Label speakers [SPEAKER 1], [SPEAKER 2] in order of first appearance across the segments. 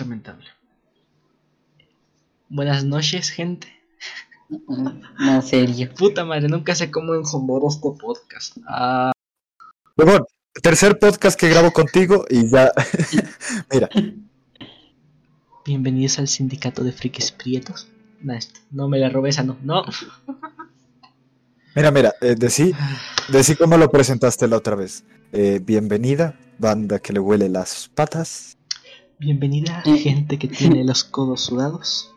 [SPEAKER 1] lamentable. Buenas noches, gente.
[SPEAKER 2] No, serio.
[SPEAKER 1] Puta madre, nunca sé cómo encender este podcast. Ah,
[SPEAKER 3] Huevón, tercer podcast que grabo contigo y ya. Mira,
[SPEAKER 1] bienvenidos al sindicato de frikis prietos. No, esto- no me la robé esa, no. No.
[SPEAKER 3] mira, mira, eh, decí, decí cómo lo presentaste la otra vez. Eh, bienvenida, banda que le huele las patas.
[SPEAKER 1] Bienvenida, gente que tiene los codos sudados.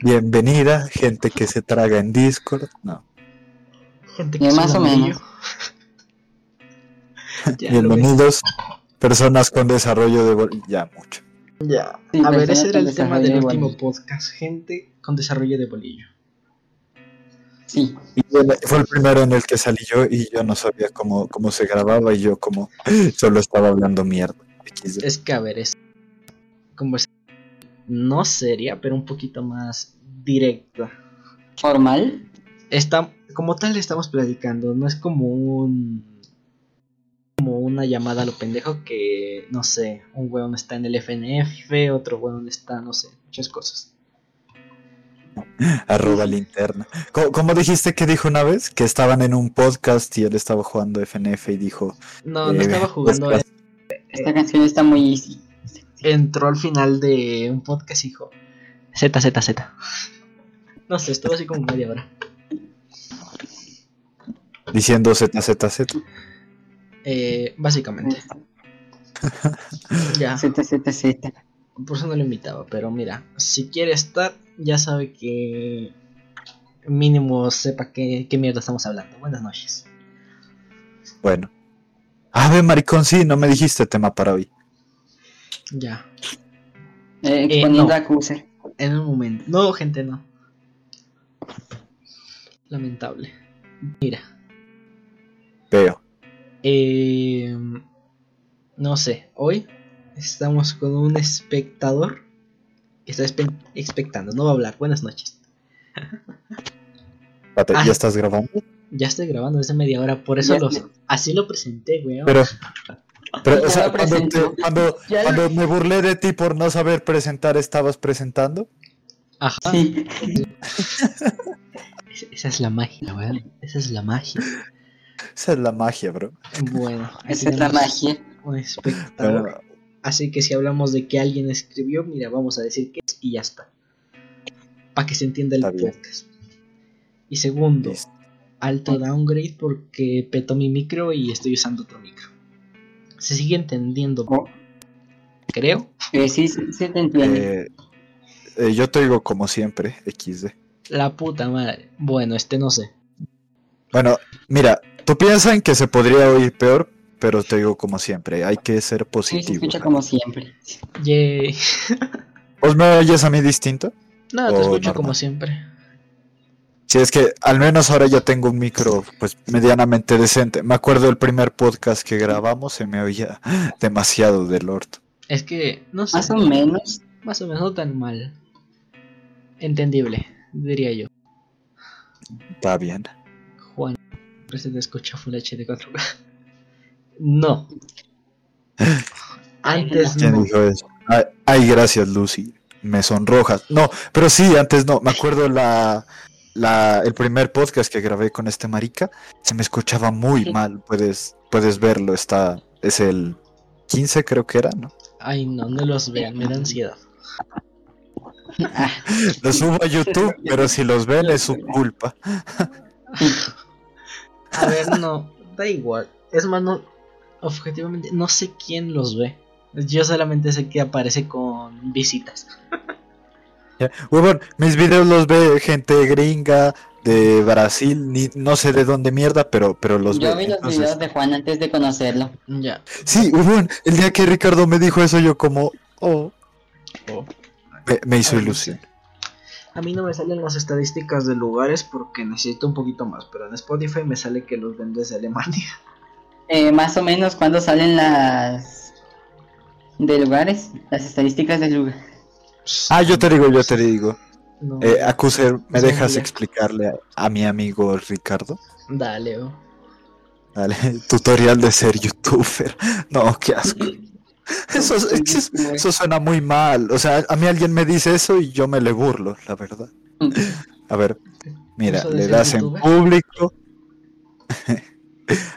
[SPEAKER 3] Bienvenida, gente que se traga en Discord. No.
[SPEAKER 1] Gente
[SPEAKER 2] Eh,
[SPEAKER 1] que
[SPEAKER 2] más o menos.
[SPEAKER 3] Bienvenidos, personas con desarrollo de. bol- Ya, mucho.
[SPEAKER 1] Ya.
[SPEAKER 2] Sí,
[SPEAKER 1] A ver, ese era el tema del
[SPEAKER 2] de
[SPEAKER 1] último
[SPEAKER 2] bolillo.
[SPEAKER 1] podcast. Gente con desarrollo de bolillo.
[SPEAKER 2] Sí.
[SPEAKER 3] Y fue el primero en el que salí yo y yo no sabía cómo, cómo se grababa y yo como solo estaba hablando mierda.
[SPEAKER 1] Es que, a ver, es conversación no seria, pero un poquito más directa.
[SPEAKER 2] Formal.
[SPEAKER 1] Está, como tal estamos platicando, no es como un como una llamada a lo pendejo que, no sé, un weón está en el FNF, otro weón está, no sé, muchas cosas.
[SPEAKER 3] Arroba linterna. ¿Cómo, cómo dijiste que dijo una vez? Que estaban en un podcast y él estaba jugando FNF y dijo.
[SPEAKER 1] No, no
[SPEAKER 3] eh,
[SPEAKER 1] estaba jugando,
[SPEAKER 3] podcast.
[SPEAKER 2] Esta canción está muy easy.
[SPEAKER 1] entró al final de un podcast y dijo Z, Z, Z. No sé, estuvo así como media hora.
[SPEAKER 3] Diciendo ZZZ.
[SPEAKER 1] Eh, básicamente, ya.
[SPEAKER 2] Z, Z, Z.
[SPEAKER 1] Por eso no lo invitaba, pero mira, si quiere estar, ya sabe que mínimo sepa qué, qué mierda estamos hablando. Buenas noches.
[SPEAKER 3] Bueno. Ave maricón, sí, no me dijiste tema para hoy.
[SPEAKER 1] Ya,
[SPEAKER 2] Eh, exponiendo
[SPEAKER 1] no.
[SPEAKER 2] a Cuser.
[SPEAKER 1] en un momento. No, gente, no. Lamentable. Mira,
[SPEAKER 3] Veo.
[SPEAKER 1] eh, no sé, hoy estamos con un espectador que está expectando, no va a hablar. Buenas noches.
[SPEAKER 3] Espérate,
[SPEAKER 1] Ah.
[SPEAKER 3] ¿Ya estás grabando?
[SPEAKER 1] Ya estoy grabando desde media hora, por eso
[SPEAKER 2] Ya
[SPEAKER 1] los, así lo presenté, weón.
[SPEAKER 3] Pero. Pero, o sea, cuando, te- cuando, me burlé de ti por no saber presentar, ¿estabas presentando?
[SPEAKER 1] Ajá.
[SPEAKER 2] Sí.
[SPEAKER 1] Esa- Esa es la magia, weón. Esa es la magia.
[SPEAKER 3] Esa es la magia, bro.
[SPEAKER 1] Bueno,
[SPEAKER 2] Esa es la magia.
[SPEAKER 1] Un espectador.
[SPEAKER 3] Pero,
[SPEAKER 1] Así que si hablamos de que alguien escribió, mira, vamos a decir que es y ya está. Para que se entienda el
[SPEAKER 3] Está bien.
[SPEAKER 1] podcast. Y segundo,
[SPEAKER 3] Listo.
[SPEAKER 1] Alto downgrade porque petó mi micro y estoy usando otro micro. Se sigue entendiendo,
[SPEAKER 2] Oh,
[SPEAKER 1] creo.
[SPEAKER 2] eh, sí, sí, sí te entiende.
[SPEAKER 3] eh, eh, yo te digo como siempre, XD.
[SPEAKER 1] La puta madre. Bueno, este no sé.
[SPEAKER 3] Bueno, mira, tú piensas en que se podría oír peor, pero te digo como siempre, hay que ser
[SPEAKER 2] sí, se
[SPEAKER 3] positivo.
[SPEAKER 2] escucha como siempre.
[SPEAKER 1] Yay.
[SPEAKER 3] ¿Vos me oyes a mí distinto?
[SPEAKER 1] No, te escucho
[SPEAKER 3] normal.
[SPEAKER 1] como siempre.
[SPEAKER 3] Sí, es que al menos ahora ya tengo un micro pues medianamente decente. Me acuerdo del primer podcast que grabamos, se me oía demasiado del orto.
[SPEAKER 1] Es que, no sé.
[SPEAKER 2] Más o menos.
[SPEAKER 1] Más o menos no tan mal. Entendible, diría yo.
[SPEAKER 3] Está bien.
[SPEAKER 1] Juan, se te escucha Full HD 4K. No. Antes
[SPEAKER 3] ¿Quién
[SPEAKER 1] no.
[SPEAKER 3] dijo eso? Ay, ay, gracias, Lucy. Me sonrojas. No, pero sí, antes no. Me acuerdo la, la, el primer podcast que grabé con este marica. Se me escuchaba muy mal. Puedes, puedes verlo. Está, es el 15 creo que era, ¿no?
[SPEAKER 1] Ay, no, no los vean, me da ansiedad.
[SPEAKER 2] Ah,
[SPEAKER 3] Lo subo a YouTube, pero si los ven es su culpa.
[SPEAKER 1] A ver, no, da igual. Es más, no, objetivamente, no sé quién los ve. Yo solamente sé que aparece con visitas.
[SPEAKER 3] Huevón, mis videos los ve gente gringa de Brasil, ni, no sé de dónde mierda, pero, pero los
[SPEAKER 2] Yo
[SPEAKER 3] ve.
[SPEAKER 2] vi los
[SPEAKER 3] Entonces-
[SPEAKER 2] videos de Juan antes de conocerlo.
[SPEAKER 1] Ya.
[SPEAKER 3] Sí, huevón, el día que Ricardo me dijo eso, yo como, oh,
[SPEAKER 1] Oh.
[SPEAKER 3] me, me hizo ilusión.
[SPEAKER 1] A mí no me salen las estadísticas de lugares porque necesito un poquito más, pero en Spotify me sale que los ven desde Alemania.
[SPEAKER 2] Eh, más o menos cuando salen las de lugares, las estadísticas del lugar.
[SPEAKER 3] Ah, yo te digo, yo te digo.
[SPEAKER 1] No,
[SPEAKER 3] Eh, Acuser, ¿me dejas explicarle a, a mi amigo Ricardo?
[SPEAKER 1] Dale, oh.
[SPEAKER 3] Dale, tutorial de ser youtuber. No, qué asco. Eso, es- eso suena muy mal. O sea, a mí alguien me dice eso y yo me le burlo, la verdad. A ver, mira,
[SPEAKER 1] ¿Eso de
[SPEAKER 3] le das en público.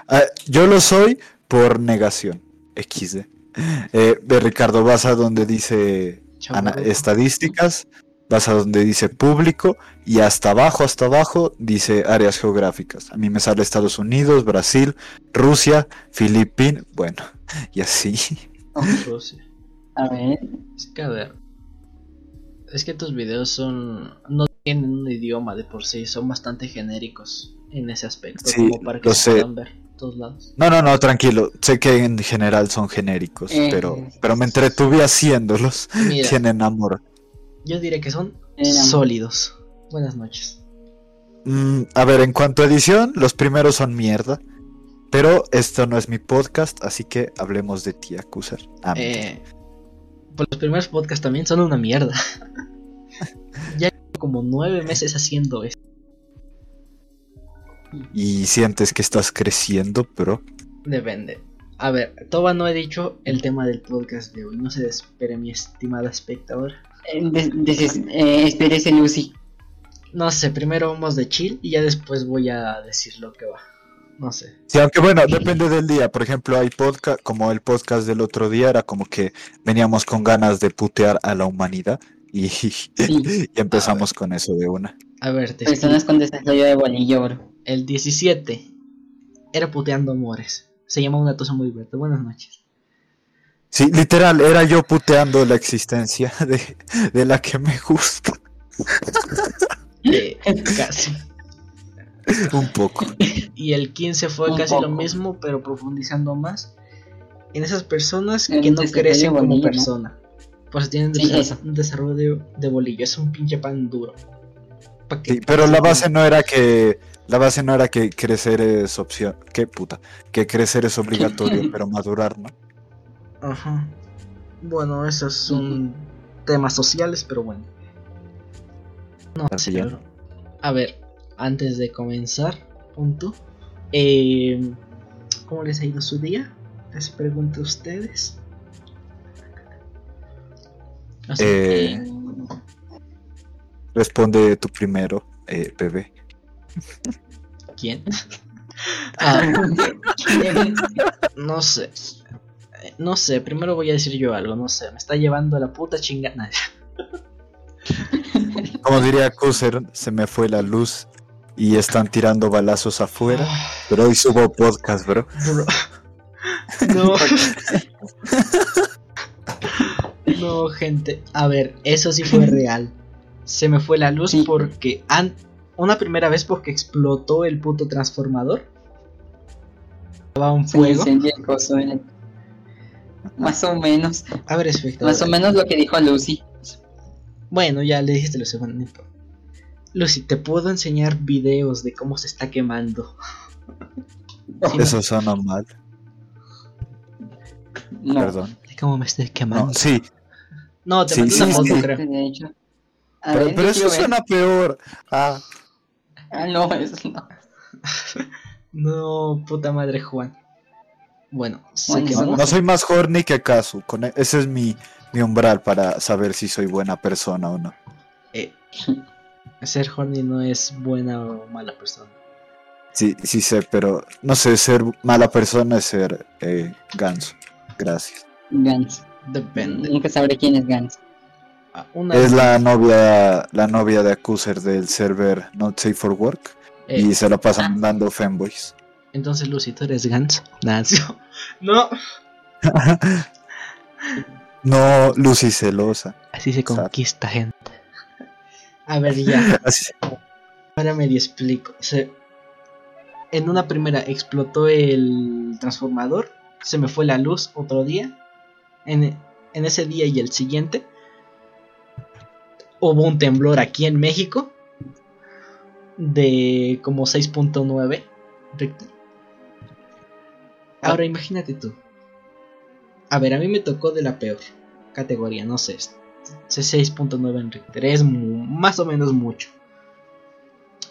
[SPEAKER 3] Ah, yo lo soy por negación. XD. Eh, de Ricardo, vas a donde dice ana- estadísticas, vas a donde dice público y hasta abajo, hasta abajo dice áreas geográficas. A mí me sale Estados Unidos, Brasil, Rusia, Filipinas, bueno, y así.
[SPEAKER 1] Rusia.
[SPEAKER 2] A ver.
[SPEAKER 1] Es que a ver. Es que tus videos son. No tienen un idioma de por sí, son bastante genéricos en ese aspecto.
[SPEAKER 3] Sí,
[SPEAKER 1] como para que
[SPEAKER 3] lo
[SPEAKER 1] se
[SPEAKER 3] sé.
[SPEAKER 1] puedan ver todos lados.
[SPEAKER 3] No, no, no, tranquilo. Sé que en general son genéricos,
[SPEAKER 2] Eh.
[SPEAKER 3] pero, pero me entretuve haciéndolos.
[SPEAKER 1] Mira,
[SPEAKER 3] Tienen amor.
[SPEAKER 1] yo diré que son sólidos. Buenas noches.
[SPEAKER 3] Mm, a ver, en cuanto a edición, los primeros son mierda. Pero esto no es mi podcast, así que hablemos de ti, Acusar. Ah,
[SPEAKER 1] Eh, pues los primeros podcasts también son una mierda. ya llevo como nueve meses haciendo esto.
[SPEAKER 3] Y sientes que estás creciendo, pero
[SPEAKER 1] Depende. A ver, todavía no he dicho el tema del podcast de hoy. No se espere, mi estimada espectadora.
[SPEAKER 2] Eh, des- des- eh, espérese, Lucy.
[SPEAKER 1] No sé, primero vamos de chill y ya después voy a decir lo que va. No sé.
[SPEAKER 3] Sí, aunque bueno, depende del día. Por ejemplo, hay podcast, como el podcast del otro día, era como que veníamos con ganas de putear a la humanidad y, y empezamos con eso de una.
[SPEAKER 1] A ver, te
[SPEAKER 2] Personas con desarrollo de bolillo, bro.
[SPEAKER 1] El 17 era puteando amores. Se llama Una Tosa Muy Verde. Buenas noches.
[SPEAKER 3] Sí, literal, era yo puteando la existencia de, de la que me gusta.
[SPEAKER 1] Eh, casi.
[SPEAKER 3] Un poco.
[SPEAKER 1] Y el 15 fue
[SPEAKER 2] Un
[SPEAKER 1] casi lo mismo, pero profundizando más en esas personas que no crecen como
[SPEAKER 2] bolillo, ¿no?
[SPEAKER 1] persona. Pues tienen
[SPEAKER 2] Sí,
[SPEAKER 1] un desarrollo de, de bolillo. Es un pinche pan duro.
[SPEAKER 3] Sí, pero la base no era que la base no era que crecer es opción, qué puta, que crecer es obligatorio, pero madurar no.
[SPEAKER 1] Ajá. Bueno, esos son temas sociales, pero bueno. No
[SPEAKER 3] ya.
[SPEAKER 1] bro. A ver, antes de comenzar, punto. Eh, ¿Cómo les ha ido su día? Les pregunto a ustedes. Así
[SPEAKER 3] Eh, Responde tú primero, eh, bebé.
[SPEAKER 1] Que, ¿Quién? Ah, no sé. No sé, primero voy a decir yo algo, no sé. Me está llevando la puta chingada.
[SPEAKER 3] Como diría Kuser, se me fue la luz y están tirando balazos afuera, pero hoy subo podcast, bro.
[SPEAKER 1] Bro. No. No, gente. A ver, eso sí fue real. Se me fue la luz
[SPEAKER 2] Sí.
[SPEAKER 1] porque an- una primera vez porque explotó el puto transformador. Estaba un fuego.
[SPEAKER 2] incendia el coso en el- Más o menos.
[SPEAKER 1] A ver, espectador.
[SPEAKER 2] Más o menos lo que dijo Lucy.
[SPEAKER 1] Bueno, ya le dijiste lo segundo. Lucy, te puedo enseñar videos de cómo se está quemando. Sí,
[SPEAKER 3] Eso suena mal,
[SPEAKER 2] No.
[SPEAKER 3] perdón.
[SPEAKER 1] De cómo me estoy quemando.
[SPEAKER 3] No, sí,
[SPEAKER 1] No, te
[SPEAKER 3] Sí,
[SPEAKER 1] mandé
[SPEAKER 3] sí,
[SPEAKER 1] una foto,
[SPEAKER 3] sí.
[SPEAKER 1] creo.
[SPEAKER 2] De hecho. A
[SPEAKER 3] pero,
[SPEAKER 2] ver,
[SPEAKER 3] pero eso suena peor. Ah,
[SPEAKER 2] Ah, no, eso no.
[SPEAKER 1] No, puta madre, Juan. Bueno,
[SPEAKER 3] no, no soy más horny que. Con e- ese es mi, mi umbral para saber si soy buena persona o no.
[SPEAKER 1] Eh, ser horny no es buena o mala persona.
[SPEAKER 3] Sí, sí sé, pero no sé, ser mala persona es ser eh, ganso. Gracias.
[SPEAKER 2] Gans.
[SPEAKER 1] Depende.
[SPEAKER 2] Nunca sabré quién es Gans.
[SPEAKER 1] Ah, Una
[SPEAKER 3] Es la novia, la novia de Accuser del server Not Safe for Work
[SPEAKER 1] eh,
[SPEAKER 3] y se la pasan mandando fanboys.
[SPEAKER 1] Entonces, Lucy, tú eres Gans. Nancy. No.
[SPEAKER 3] No, Lucy celosa.
[SPEAKER 1] Así se conquista gente. A ver, ya.
[SPEAKER 3] Así-
[SPEAKER 1] Ahora medio explico. Se- en una primera explotó el transformador. Se me fue la luz otro día. En, en ese día y el siguiente. Hubo un temblor aquí en México. De como 6.9 Richter. Ahora imagínate tú. A ver, a mí me tocó de la peor categoría, no sé. es- es 6.9 en Richter. Es más o menos mucho.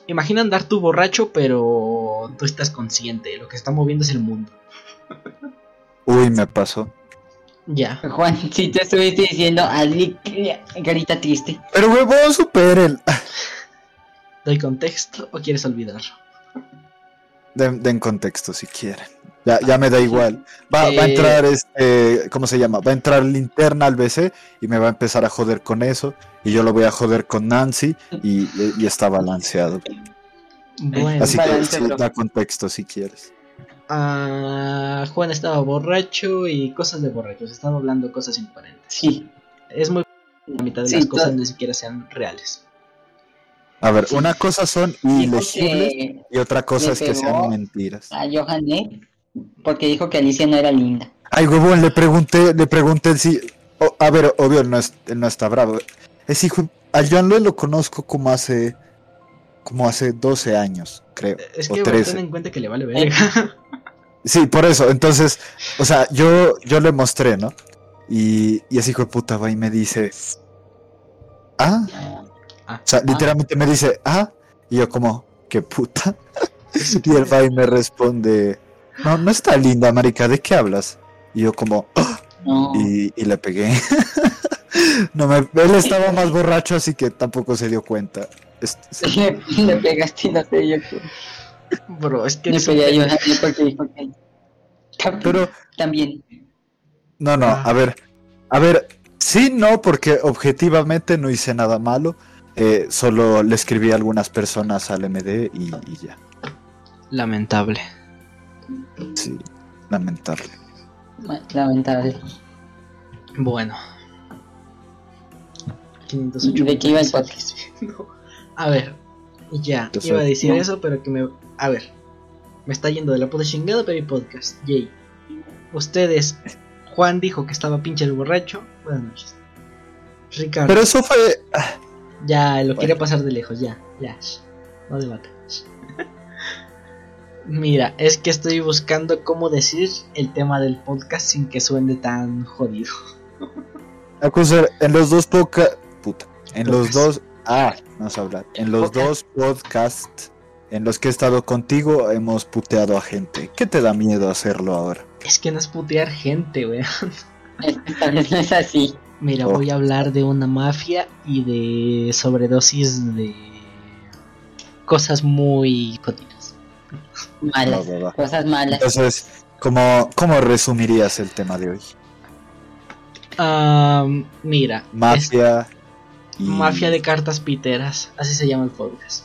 [SPEAKER 1] Imagina andar tú borracho, pero tú estás consciente. Lo que está moviendo es el mundo.
[SPEAKER 3] Uy, me pasó.
[SPEAKER 1] Ya.
[SPEAKER 2] Juan, si te estuviste diciendo hazle carita triste.
[SPEAKER 3] Pero huevón, superen.
[SPEAKER 1] ¿Doy contexto o quieres olvidarlo?
[SPEAKER 3] Den, den contexto si quieren. Ya, ya me da igual. Va, va a
[SPEAKER 1] Eh.
[SPEAKER 3] entrar este, ¿cómo se llama? Va a entrar linterna al BC y me va a empezar a joder con eso. Y yo lo voy a joder con Nancy y, y está balanceado.
[SPEAKER 1] Bueno,
[SPEAKER 3] Así que da contexto si quieres.
[SPEAKER 1] Ah, Juan estaba borracho y cosas de borrachos. Estaba hablando cosas incoherentes.
[SPEAKER 2] Sí.
[SPEAKER 1] Es muy la mitad de
[SPEAKER 2] Sí,
[SPEAKER 1] las cosas ni siquiera sean reales.
[SPEAKER 3] A ver, una cosa son ilegibles
[SPEAKER 2] que
[SPEAKER 3] y otra cosa es que sean mentiras.
[SPEAKER 2] a Johan Nick porque dijo que Alicia no era linda.
[SPEAKER 3] Ay, huevón, le pregunté, le pregunté si. a ver, obvio, no, es- no está bravo. Es hijo. A Joan Luis lo conozco como hace. Como hace 12 años, creo.
[SPEAKER 1] Es
[SPEAKER 3] o
[SPEAKER 1] que
[SPEAKER 3] 13.
[SPEAKER 1] ten en cuenta que le vale verga.
[SPEAKER 3] Sí, por eso. Entonces, o sea, yo, yo le mostré, ¿no? Y, y ese hijo de puta va y me dice. Ah.
[SPEAKER 1] Ah.
[SPEAKER 3] O sea, literalmente me dice, ah. Y yo, como, ¿qué puta? y él va y me responde, no, no está linda, marica, ¿de qué hablas? Y yo, como, "Ah",
[SPEAKER 2] No.
[SPEAKER 3] y, y le pegué. no me, él estaba más borracho, así que tampoco se dio cuenta. Es- sí.
[SPEAKER 2] Le, le pegaste y no te dio
[SPEAKER 1] Bro, es que
[SPEAKER 2] Le pegué. Johan Nick porque dijo que.
[SPEAKER 3] Pero,
[SPEAKER 2] También.
[SPEAKER 3] no, no,
[SPEAKER 1] Ah.
[SPEAKER 3] a ver, a ver, sí, no, porque objetivamente no hice nada malo. eh, solo le escribí a algunas personas al MD y, y ya.
[SPEAKER 1] Lamentable.
[SPEAKER 3] Sí, lamentable.
[SPEAKER 2] Lamentable.
[SPEAKER 1] Bueno. 508
[SPEAKER 2] ¿De qué iba el
[SPEAKER 1] mensajes. No. A ver, ya, iba a decir
[SPEAKER 2] no.
[SPEAKER 1] eso, pero que me... A ver, me está yendo de la puta chingada, pero mi podcast. Yay. Ustedes, Juan dijo que estaba pinche el borracho. Buenas noches. Ricardo,
[SPEAKER 3] Pero eso fue...
[SPEAKER 1] ya, lo
[SPEAKER 3] Bueno.
[SPEAKER 1] quería pasar de lejos, ya, ya. No debate. Mira, es que estoy buscando cómo decir el tema del podcast sin que suene tan jodido.
[SPEAKER 3] Acusar, en los dos podcasts... Puta. En los
[SPEAKER 1] Podcast.
[SPEAKER 3] dos... Ah, no sé hablar. En los dos podcasts en los que he estado contigo hemos puteado a gente. ¿Qué te da miedo hacerlo ahora?
[SPEAKER 1] Es que no es putear gente, weón.
[SPEAKER 2] No es así.
[SPEAKER 1] Mira,
[SPEAKER 3] Oh.
[SPEAKER 1] voy a hablar de una mafia y de sobredosis de cosas muy jodidas.
[SPEAKER 2] Malas. Cosas malas.
[SPEAKER 3] Entonces, ¿cómo, ¿cómo resumirías el tema de hoy?
[SPEAKER 1] Am, mira, es
[SPEAKER 3] Mafia y...
[SPEAKER 1] mafia de cartas piteras, así se llama el podcast.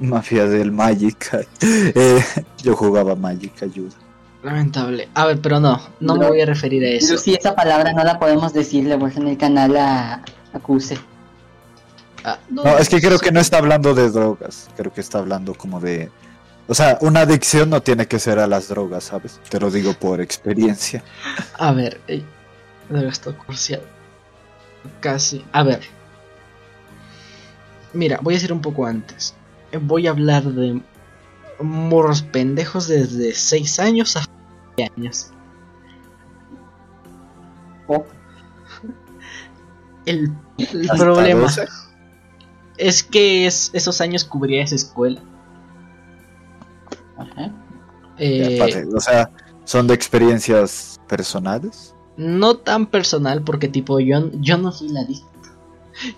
[SPEAKER 3] Mafia del Magic. Eh, yo jugaba Magic, ayuda.
[SPEAKER 1] Lamentable. A ver, pero no, no me voy a referir a eso.
[SPEAKER 2] Lucy, esa palabra no la podemos decir, le voy en el canal a Acuse.
[SPEAKER 1] Ah,
[SPEAKER 3] No, es que creo que no está hablando de drogas. Creo que está hablando como de... O sea, una adicción no tiene que ser a las drogas, ¿sabes? Te lo digo por experiencia.
[SPEAKER 1] A ver, eh, debe estar cursiado. Casi. A ver. Mira, voy a decir un poco antes. Voy a hablar de morros pendejos desde 6 años a 20 años.
[SPEAKER 2] Oh.
[SPEAKER 1] El, problema
[SPEAKER 3] 12.
[SPEAKER 1] es que es, esos años cubría esa escuela.
[SPEAKER 2] Ajá.
[SPEAKER 1] Eh,
[SPEAKER 3] Aparte, o sea, son de experiencias personales.
[SPEAKER 1] no tan personal porque tipo yo, yo no fui la.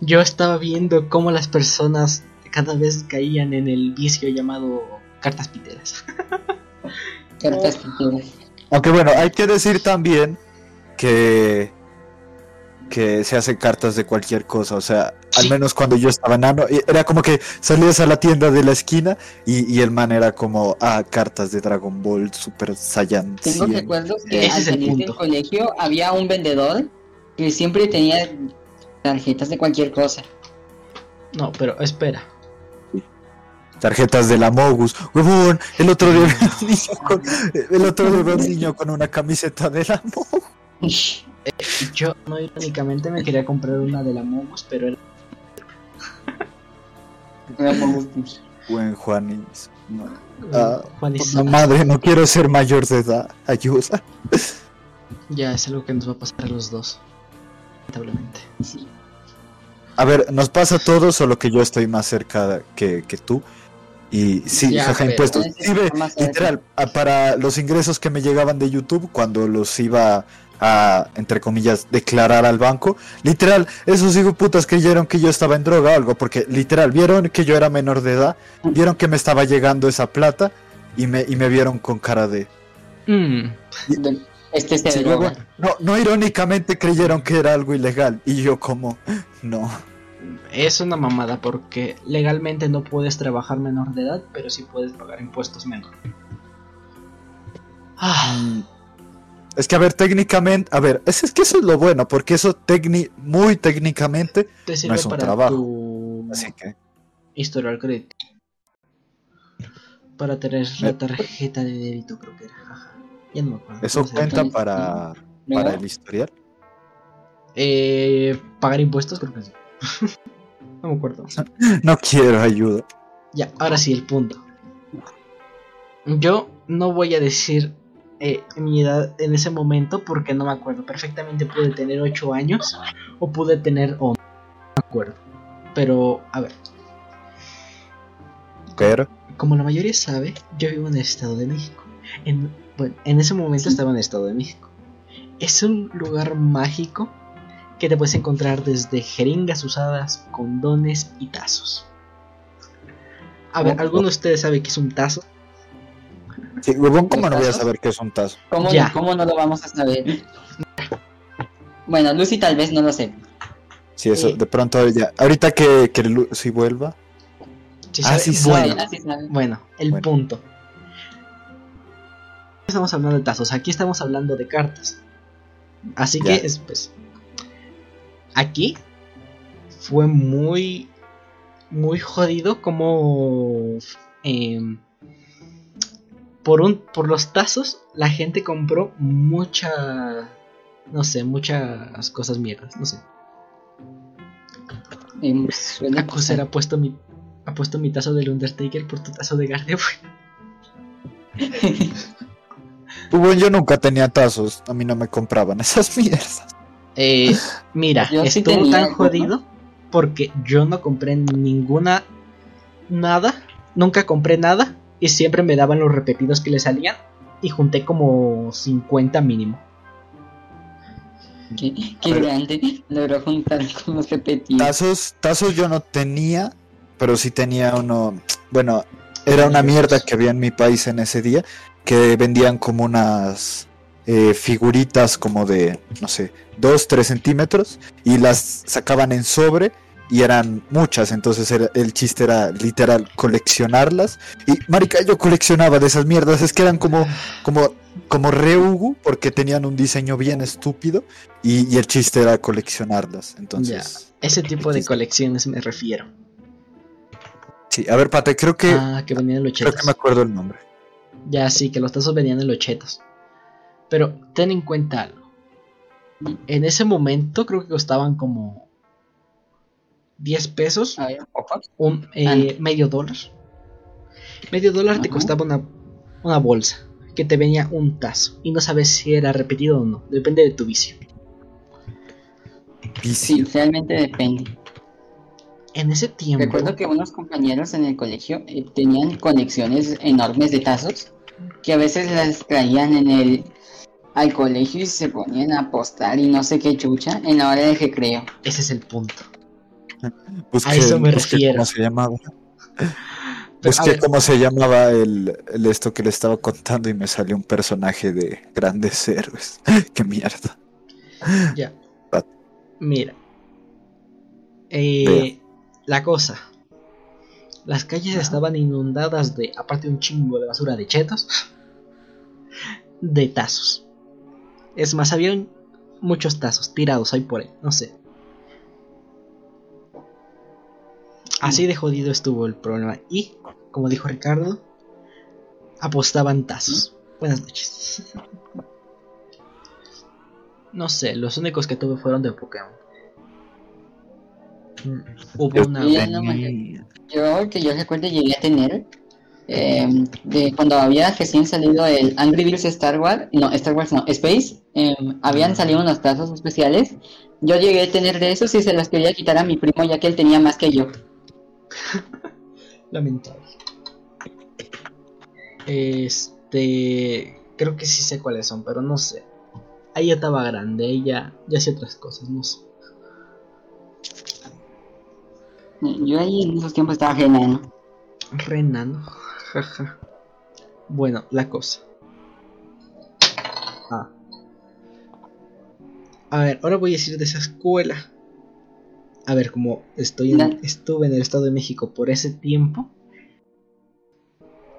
[SPEAKER 1] Yo estaba viendo cómo las personas cada vez caían en el vicio llamado cartas piteras.
[SPEAKER 2] Cartas pinturas.
[SPEAKER 3] Aunque bueno, hay que decir también que que se hacen cartas de cualquier cosa, o sea, al
[SPEAKER 1] Sí.
[SPEAKER 3] menos cuando yo estaba nano, y era como que salías a la tienda de la esquina y, y el man era como, ah, cartas de Dragon Ball Super Saiyan
[SPEAKER 2] Tengo
[SPEAKER 3] 100.
[SPEAKER 2] recuerdos que al salir del colegio había un vendedor que siempre tenía tarjetas de cualquier cosa.
[SPEAKER 1] No, pero espera.
[SPEAKER 3] Tarjetas de la Mogus. Huevón, el otro día un niño con, el otro día un niño con una camiseta de la Mogus.
[SPEAKER 1] Yo no irónicamente me quería comprar una de la Momos, pero era
[SPEAKER 3] Buen Juanis. No. Ah,
[SPEAKER 1] Juan y
[SPEAKER 3] No,
[SPEAKER 1] Sara.
[SPEAKER 3] madre, no quiero ser mayor de edad. Ayuda.
[SPEAKER 1] Ya es algo que nos va a pasar a los dos. Lamentablemente.
[SPEAKER 2] Sí.
[SPEAKER 3] A ver, nos pasa a todos, solo que yo estoy más cerca que, que tú. Y sí,
[SPEAKER 1] Ya,
[SPEAKER 3] jaja,
[SPEAKER 1] pero-
[SPEAKER 3] impuestos. Sí, ve, literal, a- para los ingresos que me llegaban de YouTube, cuando los iba a, entre comillas, declarar al banco. Literal, esos hijos putas creyeron que yo estaba en droga o algo, porque literal, vieron que yo era menor de edad, vieron que me estaba llegando esa plata y me, y me vieron con cara de...
[SPEAKER 1] Mm,
[SPEAKER 2] Este se
[SPEAKER 3] Sí, luego, no, no irónicamente creyeron que era algo ilegal y yo como, no.
[SPEAKER 1] es una mamada porque legalmente no puedes trabajar menor de edad, pero sí puedes pagar impuestos menor. Ah,
[SPEAKER 3] Mm, Es que a ver, técnicamente, a ver, es, es que eso es lo bueno, porque eso tecni muy técnicamente,
[SPEAKER 1] te sirve
[SPEAKER 3] es un
[SPEAKER 1] para
[SPEAKER 3] trabajo.
[SPEAKER 1] tu
[SPEAKER 3] así que
[SPEAKER 1] historial crédito. Para tener la tarjeta de débito, creo que era. Ya no me acuerdo.
[SPEAKER 3] eso
[SPEAKER 1] ¿Cómo se
[SPEAKER 3] cuenta para, para el historial.
[SPEAKER 1] Eh, pagar impuestos, creo que sí. no me acuerdo.
[SPEAKER 3] No quiero ayuda.
[SPEAKER 1] Ya, ahora sí, el punto. Yo no voy a decir eh, mi edad en ese momento porque no me acuerdo. Perfectamente pude tener 8 años o pude tener 11. No me acuerdo. Pero, a ver,
[SPEAKER 3] Pero,
[SPEAKER 1] como la mayoría sabe, yo vivo en el Estado de México. En, bueno, en ese momento estaba en el Estado de México. Es un lugar mágico que te puedes encontrar desde jeringas usadas, condones y tazos. A ver,
[SPEAKER 3] Oh,
[SPEAKER 1] ¿alguno
[SPEAKER 3] oh.
[SPEAKER 1] de ustedes sabe qué es un tazo?
[SPEAKER 3] sí, huevón, ¿cómo no voy a
[SPEAKER 2] tazos?
[SPEAKER 3] saber qué es un tazo?
[SPEAKER 2] ¿Cómo,
[SPEAKER 1] Ya.
[SPEAKER 2] ¿Cómo no lo vamos a saber? Bueno, Lucy tal vez no lo sé.
[SPEAKER 3] Sí, eso,
[SPEAKER 1] Sí.
[SPEAKER 3] de pronto ya. Ahorita que, que Lu- si vuelva.
[SPEAKER 1] ¿Sí
[SPEAKER 3] Ah,
[SPEAKER 1] sabe?
[SPEAKER 3] sí
[SPEAKER 1] bueno,
[SPEAKER 3] sabe.
[SPEAKER 1] bueno, el
[SPEAKER 3] Bueno.
[SPEAKER 1] punto. Estamos hablando de tazos, aquí estamos hablando de cartas. Así que, es, pues, aquí fue muy, muy jodido como em, por un, por los tazos la gente compró mucha, no sé, muchas cosas mierdas, no sé. Acusar
[SPEAKER 2] pasar.
[SPEAKER 1] ha puesto mi, ha puesto mi tazo del Undertaker por tu tazo de Gardevoir.
[SPEAKER 3] Huevón, yo nunca tenía tazos. A mí no me compraban esas mierdas.
[SPEAKER 1] Eh, mira,
[SPEAKER 2] Yo sí
[SPEAKER 1] tan jodido porque yo no compré ninguna nada, nunca compré nada y siempre me daban los repetidos que le salían y junté como 50 mínimo.
[SPEAKER 2] Qué, qué grande. Logró juntar con los repetidos.
[SPEAKER 3] Tazos, tazos yo no tenía, pero sí tenía uno. Bueno, era una mierda que había en mi país en ese día, que vendían como unas eh, figuritas como de, no sé, 2, 3 centímetros y las sacaban en sobre y eran muchas, entonces el chiste era literal coleccionarlas. Y marica, yo coleccionaba de esas mierdas, es que eran como, como, como reugu, porque tenían un diseño bien estúpido y, y el chiste era coleccionarlas. Entonces,
[SPEAKER 1] Ese tipo de colecciones me refiero.
[SPEAKER 3] sí, a ver, Pate, creo que,
[SPEAKER 1] Ah, que venían en los
[SPEAKER 3] creo que me acuerdo el nombre.
[SPEAKER 1] Ya sí, que los tazos venían en los chetos. Pero ten en cuenta algo. En ese momento creo que costaban como 10 pesos.
[SPEAKER 2] A ver, ojo.
[SPEAKER 1] un eh, medio dólar. Medio dólar te costaba una, una bolsa que te venía un tazo y no sabes si era repetido o no, depende de tu vicio.
[SPEAKER 3] Vicio.
[SPEAKER 2] Sí, realmente depende.
[SPEAKER 1] En ese tiempo,
[SPEAKER 2] Recuerdo que unos compañeros en el colegio eh, tenían colecciones enormes de tazos que a veces las traían en el al colegio y se ponían a apostar y no sé qué chucha en la hora de recreo.
[SPEAKER 1] ese es el punto.
[SPEAKER 3] Busqué,
[SPEAKER 1] a eso me refiero.
[SPEAKER 3] cómo se llamaba. Busqué
[SPEAKER 1] ver,
[SPEAKER 3] cómo se llamaba el, el esto que le estaba contando y me salió un personaje de grandes héroes. Qué mierda.
[SPEAKER 1] ya. Mira. Eh, la cosa. Las calles estaban inundadas de, aparte de un chingo de basura de chetos, de tazos. Es más, habían muchos tazos tirados ahí por ahí, no sé. Así de jodido estuvo el problema. Y, como dijo Ricardo, apostaban tazos. Buenas noches. No sé, los únicos que tuve fueron de Pokémon. Hubo una.
[SPEAKER 2] Yo que yo recuerdo llegué a tener eh, de cuando había recién salido el Angry Birds Star Wars, no, Star Wars no, Space, eh, habían salido unos tazos especiales. Yo llegué a tener de esos y se los quería quitar a mi primo ya que él tenía más que yo.
[SPEAKER 1] Lamentable. Este. Creo que sí sé cuáles son, pero no sé. Ahí ya estaba grande, ya, ya hacía otras cosas, no sé.
[SPEAKER 2] Yo ahí en esos tiempos estaba genial.
[SPEAKER 1] Renano, jaja. Bueno, la cosa. Ah. A ver, ahora voy a decir de esa escuela. A ver, como estoy en, estuve en el Estado de México por ese tiempo.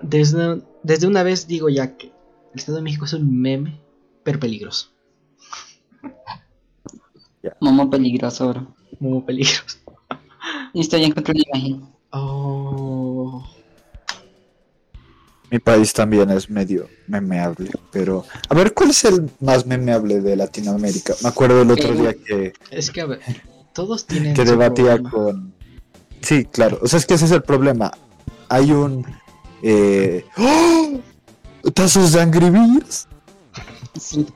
[SPEAKER 1] Desde, desde una vez digo ya que el Estado de México es un meme, pero peligroso.
[SPEAKER 2] Momo peligroso, bro.
[SPEAKER 1] Muy peligroso.
[SPEAKER 2] Listo, ya encontré una imagen.
[SPEAKER 1] Oh.
[SPEAKER 3] Mi país también es medio memeable, pero... A ver, ¿cuál es el más memeable de Latinoamérica? Me acuerdo el otro
[SPEAKER 2] Eh,
[SPEAKER 3] día que,
[SPEAKER 1] Es que, a ver, todos tienen.
[SPEAKER 3] que debatía
[SPEAKER 1] problema.
[SPEAKER 3] con... Sí, claro. O sea, es que ese es el problema. Hay un... Eh... ¡Oh! ¿Tazos de Angry Birds?
[SPEAKER 2] Sí.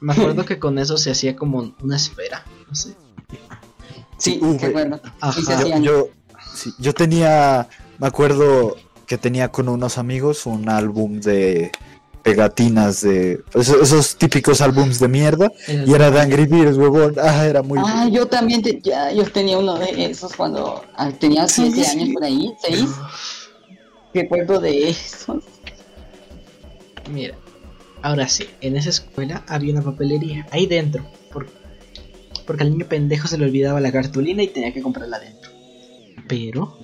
[SPEAKER 1] Me acuerdo que con eso se hacía como una esfera. No sé.
[SPEAKER 2] Sí, qué bueno.
[SPEAKER 3] Yo, sí, yo tenía, me acuerdo que tenía con unos amigos un álbum de pegatinas de esos, esos típicos álbums de mierda y era de Angry Birds, huevón. Ah, era muy
[SPEAKER 2] Ah, yo también te- ya, yo tenía uno de esos cuando ah, tenía
[SPEAKER 3] Sí,
[SPEAKER 2] 7
[SPEAKER 3] sí.
[SPEAKER 2] años por ahí, 6. Recuerdo de esos.
[SPEAKER 1] Mira, ahora sí, en esa escuela había una papelería ahí dentro. Por- porque al niño pendejo se le olvidaba la cartulina y tenía que comprarla adentro. Pero,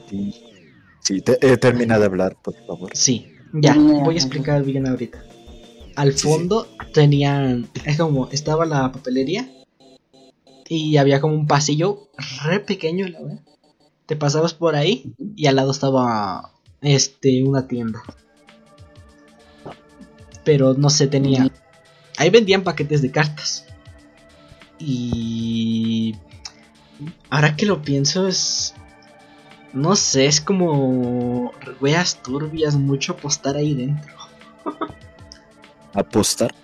[SPEAKER 3] Sí, te- eh, termina de hablar, por favor.
[SPEAKER 1] sí, ya, voy a explicar bien ahorita. Al
[SPEAKER 3] Sí, sí.
[SPEAKER 1] fondo tenían, es como, estaba la papelería y había como un pasillo re pequeño, la verdad. Te pasabas por ahí y al lado estaba, este, una tienda. Pero no sé, tenía, ahí vendían paquetes de cartas. Y ahora que lo pienso es no sé, es como weas turbias mucho apostar ahí dentro.
[SPEAKER 3] Apostar.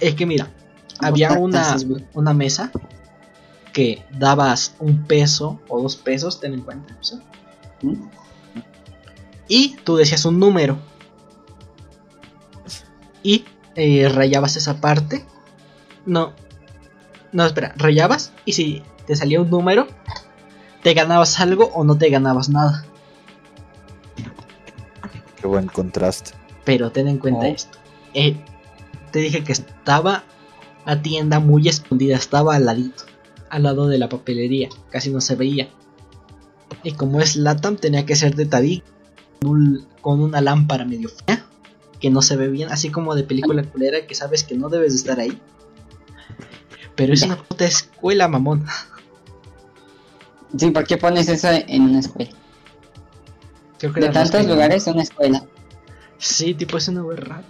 [SPEAKER 1] Es que mira, había una, una mesa que dabas un peso o dos pesos, ten en cuenta.
[SPEAKER 2] ¿Mm?
[SPEAKER 1] Y tú decías un número. Y eh, rayabas esa parte. No. No, espera, rayabas y si te salía un número, te ganabas algo o no te ganabas nada.
[SPEAKER 3] Qué buen contraste.
[SPEAKER 1] Pero ten en cuenta
[SPEAKER 3] Oh.
[SPEAKER 1] esto. Eh, te dije que estaba la tienda muy escondida, estaba al ladito, al lado de la papelería, casi no se veía. Y como es Latam, tenía que ser de tabique con, un- con una lámpara medio fea, que no se ve bien, así como de película culera que sabes que no debes de estar ahí. Pero es
[SPEAKER 2] Ya.
[SPEAKER 1] una puta escuela, mamón.
[SPEAKER 2] Sí, ¿por qué pones eso en una escuela?
[SPEAKER 1] Creo que
[SPEAKER 2] De tantos lugares, una escuela.
[SPEAKER 1] Sí, tipo es una wea rara.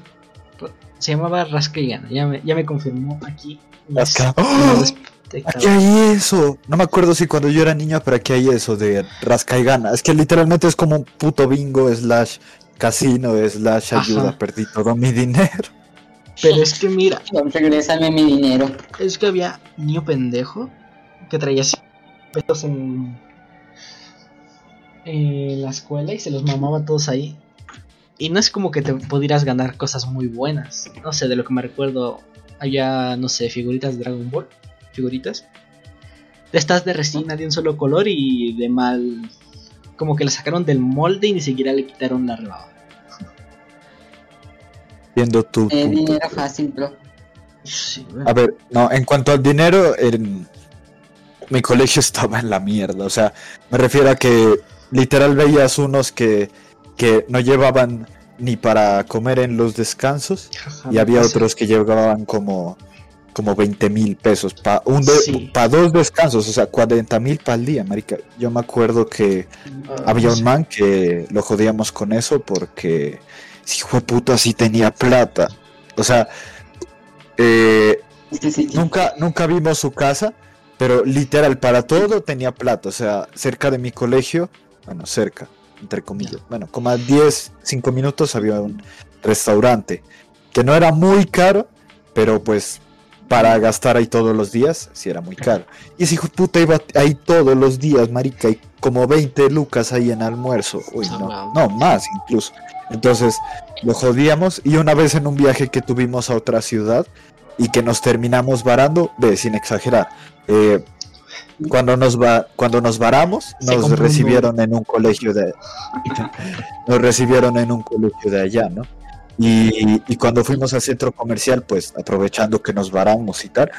[SPEAKER 1] Se llamaba Rasca y Gana, ya me, ya me confirmó aquí.
[SPEAKER 3] Rasca-
[SPEAKER 1] mis-
[SPEAKER 3] ¡Oh! Aquí hay eso. No me acuerdo si cuando yo era niño, pero aquí hay eso de rasca y gana. Es que literalmente es como un puto bingo slash casino slash
[SPEAKER 1] Ajá.
[SPEAKER 3] ayuda. Perdí todo mi dinero.
[SPEAKER 1] Pero es que mira,
[SPEAKER 2] Regrésame mi dinero.
[SPEAKER 1] es que había niño pendejo que traía 100 pesos en, en la escuela y se los mamaba todos ahí. Y no es como que te pudieras ganar cosas muy buenas. No sé, de lo que me recuerdo, había, no sé, figuritas de Dragon Ball. Figuritas. De estas de resina de un solo color y de mal. Como que la sacaron del molde y ni siquiera le quitaron la rebaba.
[SPEAKER 3] Viendo tu
[SPEAKER 2] Eh,
[SPEAKER 3] punto.
[SPEAKER 2] dinero fácil, bro.
[SPEAKER 1] Sí,
[SPEAKER 3] A ver, no, en cuanto al dinero, en... mi colegio estaba en la mierda. O sea, me refiero a que literal veías unos que, que no llevaban ni para comer en los descansos y había otros que llevaban como, como 20 mil pesos para un de-
[SPEAKER 1] Sí.
[SPEAKER 3] pa dos descansos, o sea, 40 mil para el día, marica. Yo me acuerdo que
[SPEAKER 1] Ah,
[SPEAKER 3] había un man que lo jodíamos con eso porque hijo de puta sí tenía plata. O sea, eh. Nunca, nunca vimos su casa, pero literal para todo tenía plata. O sea, cerca de mi colegio, bueno, cerca, entre comillas, bueno, como a 10, 5 minutos había un restaurante que no era muy caro, pero pues para gastar ahí todos los días, sí era muy caro. Y ese hijo de puta iba ahí todos los días, marica, y como 20 lucas ahí en almuerzo. Uy, no, no, más incluso. Entonces lo jodíamos y una vez en un viaje que tuvimos a otra ciudad y que nos terminamos varando, sin exagerar, eh, cuando nos va, cuando nos varamos, nos recibieron en un colegio de nos recibieron en un colegio de allá, ¿no? Y, y cuando fuimos al centro comercial, pues aprovechando que nos varamos y tal,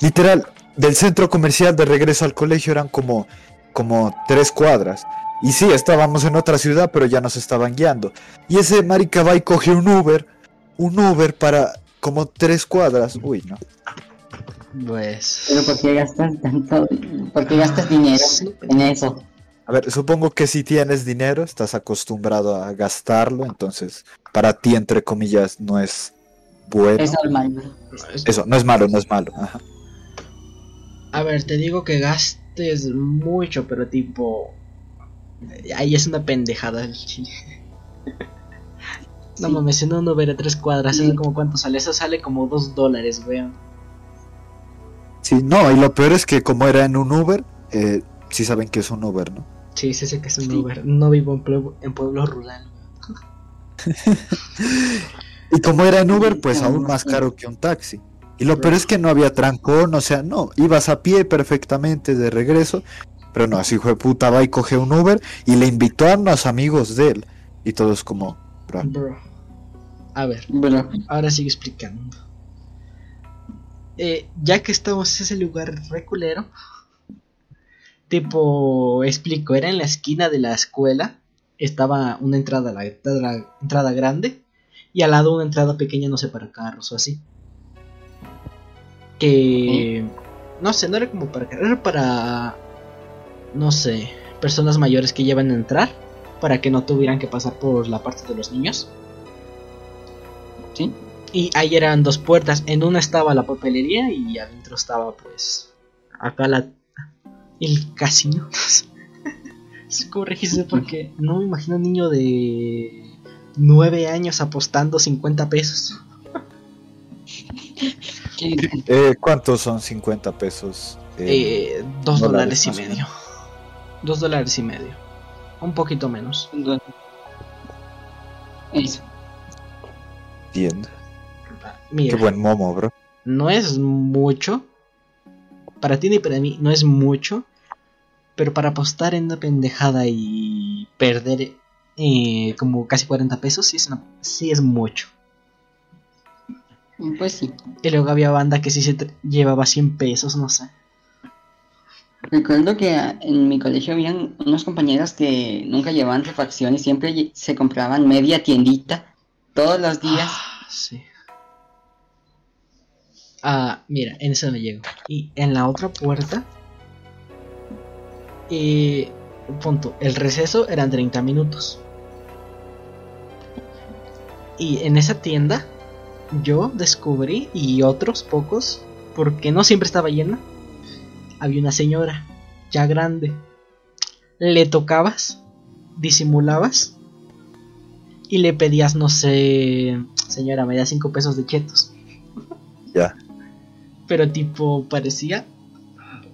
[SPEAKER 3] literal, del centro comercial de regreso al colegio eran como, como tres cuadras. Y sí, estábamos en otra ciudad, pero ya nos estaban guiando. Y ese marica va y coge un Uber, un Uber para como tres cuadras. Uy, no.
[SPEAKER 1] Pues.
[SPEAKER 2] Pero ¿por qué gastas tanto? ¿Por qué gastas dinero en eso?
[SPEAKER 3] A ver, supongo que si tienes dinero, estás acostumbrado a gastarlo, entonces para ti, entre comillas, no es bueno.
[SPEAKER 2] Es normal.
[SPEAKER 3] Eso, no es malo, no es malo. Ajá.
[SPEAKER 1] A ver, te digo que gastes mucho, pero tipo. Ahí es una pendejada el chile. No
[SPEAKER 2] Sí.
[SPEAKER 1] mames, si no, no veré tres cuadras.
[SPEAKER 2] Sí.
[SPEAKER 1] ¿Eso como cuánto sale? Eso sale como dos dólares, weón.
[SPEAKER 3] Sí, no, y lo peor es que como era en un Uber, eh, sí saben que es un Uber, ¿no?
[SPEAKER 1] Sí, sí sé que es un
[SPEAKER 2] Sí.
[SPEAKER 1] Uber. No vivo en pueblo, en pueblo rural.
[SPEAKER 3] Y como era en Uber, pues aún más caro que un taxi. Y lo peor es que no había trancón, o sea, no, ibas a pie perfectamente de regreso, pero no, así hijo de puta va y coge un Uber y le invitó a unos amigos de él. Y todos como, bro,
[SPEAKER 1] Bro. A ver,
[SPEAKER 2] Bro,
[SPEAKER 1] ahora sigo explicando. Eh, ya que estamos en ese lugar reculero, tipo, explico, era en la esquina de la escuela, estaba una entrada, la entrada, entrada grande, y al lado una entrada pequeña, no sé, para carros o así. Que, no sé, no era como para carros, era para, no sé, personas mayores que llevan a entrar, para que no tuvieran que pasar por la parte de los niños.
[SPEAKER 2] ¿sí?
[SPEAKER 1] Y ahí eran dos puertas. En una estaba la papelería y adentro estaba pues acá la el casino. Registro porque no me imagino un niño de 9 años apostando 50 pesos.
[SPEAKER 3] Eh, ¿cuántos son 50 pesos? Eh,
[SPEAKER 1] Eh, dos
[SPEAKER 3] dólares
[SPEAKER 1] dólares y medio. Dos dólares y medio. Un poquito menos.
[SPEAKER 3] Entiendo.
[SPEAKER 1] Mira,
[SPEAKER 3] Qué buen momo, bro.
[SPEAKER 1] no es mucho. Para ti ni para mí no es mucho. Pero para apostar en una pendejada y perder eh, como casi 40 pesos, sí es, una- sí es mucho.
[SPEAKER 2] Pues sí.
[SPEAKER 1] Y luego había banda que sí se llevaba 100 pesos, no sé.
[SPEAKER 2] Recuerdo que ah, en mi colegio habían unos compañeros que nunca llevaban refacción y siempre se compraban media tiendita todos los días.
[SPEAKER 1] Ah. Ah, mira, en esa me llego. Y en la otra puerta. Eh, punto. El receso eran 30 minutos. Y en esa tienda. Yo descubrí. Y otros pocos. Porque no siempre estaba llena. Había una señora. Ya grande. Le tocabas. Disimulabas. Y le pedías, no sé. Señora, me da 5 pesos de chetos.
[SPEAKER 3] Ya.
[SPEAKER 1] Pero tipo, parecía.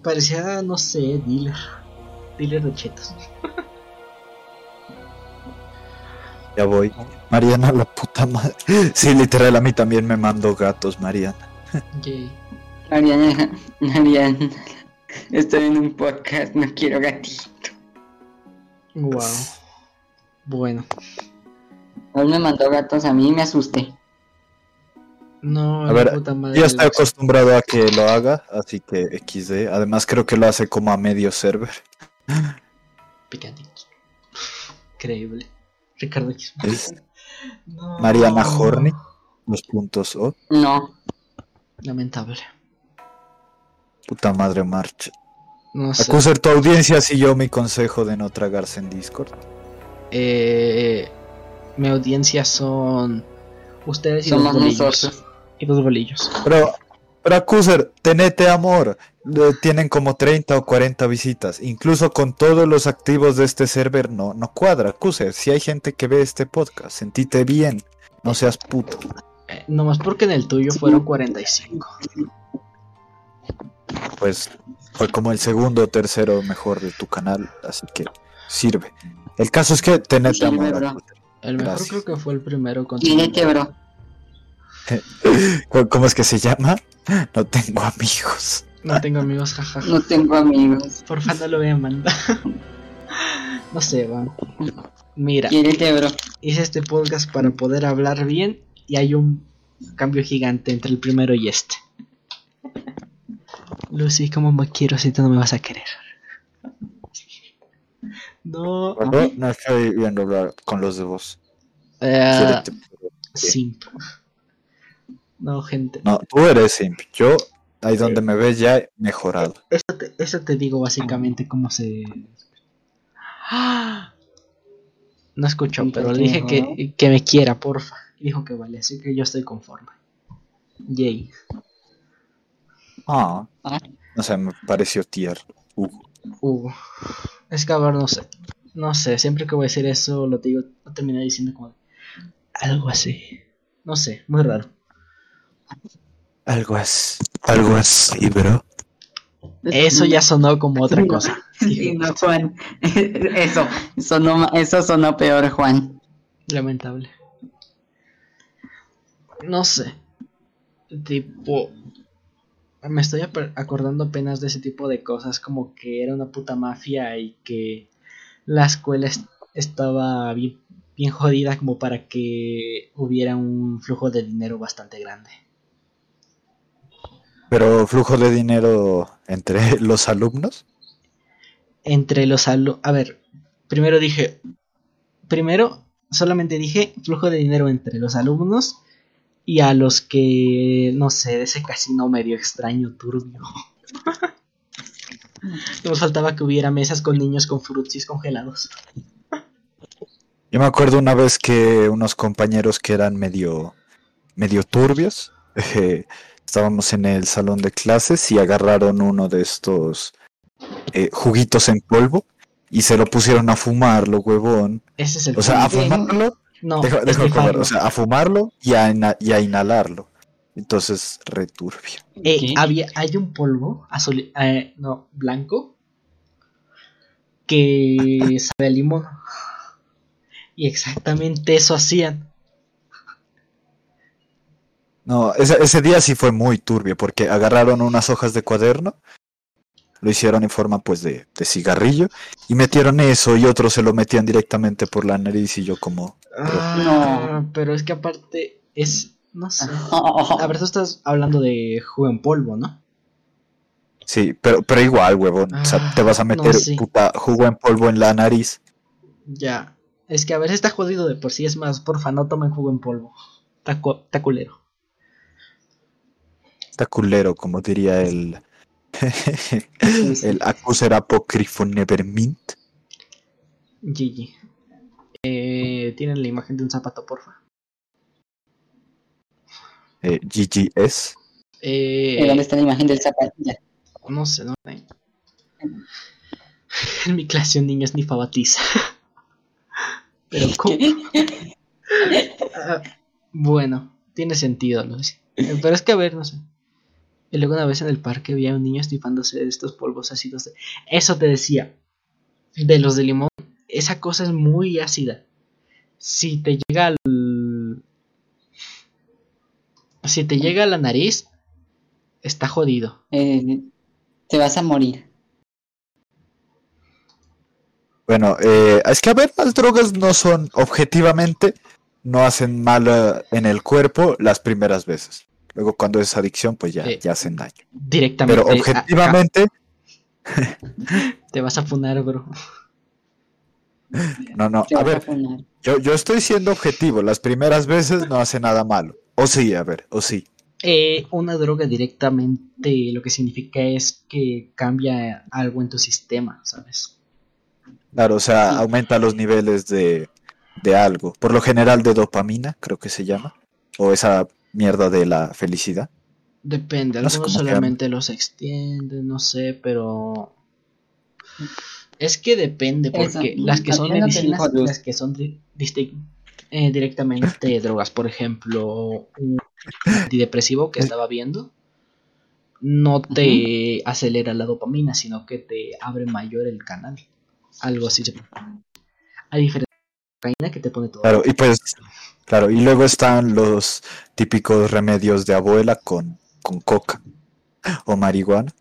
[SPEAKER 1] Parecía, no sé, dealer. Dealer de chetos.
[SPEAKER 3] Ya voy. Mariana, la puta madre. Sí, literal, a mí también me mandó gatos, Mariana.
[SPEAKER 2] Mariana, Mariana, estoy en un podcast, no quiero gatito.
[SPEAKER 1] Wow. Bueno.
[SPEAKER 2] Hoy me mandó gatos a mí y me asusté.
[SPEAKER 1] No,
[SPEAKER 3] A ver,
[SPEAKER 1] puta madre.
[SPEAKER 3] Yo estoy acostumbrado a que lo haga, así que XD. Además, creo que lo hace como a medio server.
[SPEAKER 1] Picadito. Increíble. Ricardo X.
[SPEAKER 3] Es
[SPEAKER 1] No.
[SPEAKER 3] Mariana Horny. Los puntos O.
[SPEAKER 2] No,
[SPEAKER 1] Lamentable.
[SPEAKER 3] Puta madre marcha.
[SPEAKER 1] No sé.
[SPEAKER 3] Acuser tu audiencia siguió mi consejo de no tragarse en Discord.
[SPEAKER 1] Eh, mi audiencia son ustedes y
[SPEAKER 2] somos
[SPEAKER 1] los bolillos.
[SPEAKER 2] nosotros.
[SPEAKER 1] Y los bolillos.
[SPEAKER 3] Pero, pero Acuser, tenete amor. Le- Tienen como 30 o 40 visitas. Incluso con todos los activos de este server no, no cuadra. Acuser, si hay gente que ve este podcast, sentite bien. No seas puto.
[SPEAKER 1] Eh, nomás porque en el tuyo fueron 45.
[SPEAKER 3] Pues fue como el segundo o tercero mejor de tu canal, así que sirve. El caso es que tenete
[SPEAKER 2] Sirve,
[SPEAKER 3] amor.
[SPEAKER 2] bro.
[SPEAKER 3] Acuser.
[SPEAKER 1] El mejor
[SPEAKER 3] Gracias.
[SPEAKER 1] creo que fue el primero con
[SPEAKER 2] bro.
[SPEAKER 3] ¿Cómo- ¿Cómo es que se llama? No tengo amigos.
[SPEAKER 1] No tengo amigos, jajaja.
[SPEAKER 2] No tengo amigos.
[SPEAKER 1] Porfa, no lo vean, manda. no sé, va. Mira,
[SPEAKER 2] bro.
[SPEAKER 1] hice este podcast para poder hablar bien y hay un cambio gigante entre el primero y este. Lucy, ¿cómo me quiero si tú no me vas a querer? No.
[SPEAKER 3] Bueno, no estoy viendo hablar con los de vos.
[SPEAKER 1] Eh, simp. No, gente.
[SPEAKER 3] No, tú eres simp. Yo, ahí donde me ves ya he mejorado.
[SPEAKER 1] Eso te, eso te digo básicamente cómo se... ¡Ah! No escuchó, pero le dije que, que me quiera, porfa. Dijo que vale, así que yo estoy conforme. Yay.
[SPEAKER 3] Ah,
[SPEAKER 2] Ah.
[SPEAKER 3] no sé, me pareció tierno. Uh,
[SPEAKER 1] Uh, es que a ver, no sé. No sé, siempre que voy a decir eso, lo digo, lo termino diciendo como algo así. No sé, muy raro.
[SPEAKER 3] algo así. Algo así, bro.
[SPEAKER 1] Eso ya sonó como otra cosa.
[SPEAKER 2] Sí, no, Juan. Eso, sonó, eso sonó peor, Juan.
[SPEAKER 1] Lamentable. No sé. Tipo. Me estoy acordando apenas de ese tipo de cosas, como que era una puta mafia y que la escuela est- estaba bien, bien jodida como para que hubiera un flujo de dinero bastante grande.
[SPEAKER 3] Pero flujo de dinero entre los alumnos.
[SPEAKER 1] Entre los alumnos... A ver, primero dije... Primero, solamente dije flujo de dinero entre los alumnos y a los que, no sé, de ese casino medio extraño, turbio. Nos faltaba que hubiera mesas con niños con frutsis congelados.
[SPEAKER 3] Yo me acuerdo una vez que unos compañeros que eran medio, medio turbios, eh, estábamos en el salón de clases y agarraron uno de estos eh, juguitos en polvo y se lo pusieron a fumarlo, huevón.
[SPEAKER 1] Ese es el
[SPEAKER 3] O sea, a fumarlo,
[SPEAKER 1] no,
[SPEAKER 3] deja de comer, o sea, a fumarlo y a, ina- y a inhalarlo. Entonces, returbio.
[SPEAKER 1] Eh, había, hay un polvo azul, eh, no, blanco que sabe a limón. Y exactamente eso hacían.
[SPEAKER 3] No, ese, ese día sí fue muy turbio porque agarraron unas hojas de cuaderno, lo hicieron en forma pues de, de cigarrillo y metieron eso y otros se lo metían directamente por la nariz y yo como...
[SPEAKER 1] Ah, pero es que aparte es, no sé. A ver, tú estás hablando de jugo en polvo, ¿no?
[SPEAKER 3] Sí, pero, pero igual, huevón. o sea,
[SPEAKER 1] Ah,
[SPEAKER 3] te vas a
[SPEAKER 1] no,
[SPEAKER 3] meter
[SPEAKER 1] sí.
[SPEAKER 3] puta jugo en polvo en la nariz.
[SPEAKER 1] Ya. Es que a ver, está jodido de por sí. Es más, porfa, no tomen jugo en polvo. Está culero.
[SPEAKER 3] Está culero, como diría el... el accuser apócrifo Nevermint.
[SPEAKER 1] GG. Eh, Tienen la imagen de un zapato, porfa.
[SPEAKER 3] Eh.
[SPEAKER 2] ¿Y ¿Dónde
[SPEAKER 1] Eh,
[SPEAKER 2] está la imagen del zapato?
[SPEAKER 1] No sé dónde. En mi clase un niño es batiza. Pero ¿cómo? Ah, bueno, tiene sentido, ¿no? Eh, Pero es que a ver, no sé. Y luego una vez en el parque vi a un niño estifándose de estos polvos ácidos. de- Eso te decía. De los de limón. Esa cosa es muy ácida. Si te llega al. Si te llega a la nariz, está jodido.
[SPEAKER 2] Eh, te vas a morir.
[SPEAKER 3] Bueno, eh, es que a ver, las drogas no son objetivamente, no hacen mal eh, en el cuerpo las primeras veces. Luego cuando es adicción, pues ya,
[SPEAKER 1] Eh,
[SPEAKER 3] ya hacen daño.
[SPEAKER 1] Directamente.
[SPEAKER 3] Pero objetivamente,
[SPEAKER 1] a- te vas a funar, bro.
[SPEAKER 3] no, no, a ver, yo, yo estoy siendo objetivo, las primeras veces no hace nada malo. O sí, a ver, o sí.
[SPEAKER 1] Eh, una droga directamente lo que significa es que cambia algo en tu sistema, ¿sabes?
[SPEAKER 3] Claro, o sea,
[SPEAKER 2] Sí.
[SPEAKER 3] aumenta los niveles de, de algo. Por lo general de dopamina, creo que se llama. O esa mierda de la felicidad.
[SPEAKER 1] Depende,
[SPEAKER 3] No
[SPEAKER 1] algunos solamente los extienden, no sé, pero es que depende,
[SPEAKER 2] Eso,
[SPEAKER 1] porque las que son medicinas, las que son eh, directamente drogas, por ejemplo, un antidepresivo que estaba viendo, no te acelera la dopamina, sino que te abre mayor el canal, algo así. se- A diferencia cocaína que te pone todo.
[SPEAKER 3] Claro, y pues, claro, y luego están los típicos remedios de abuela con, con coca o marihuana.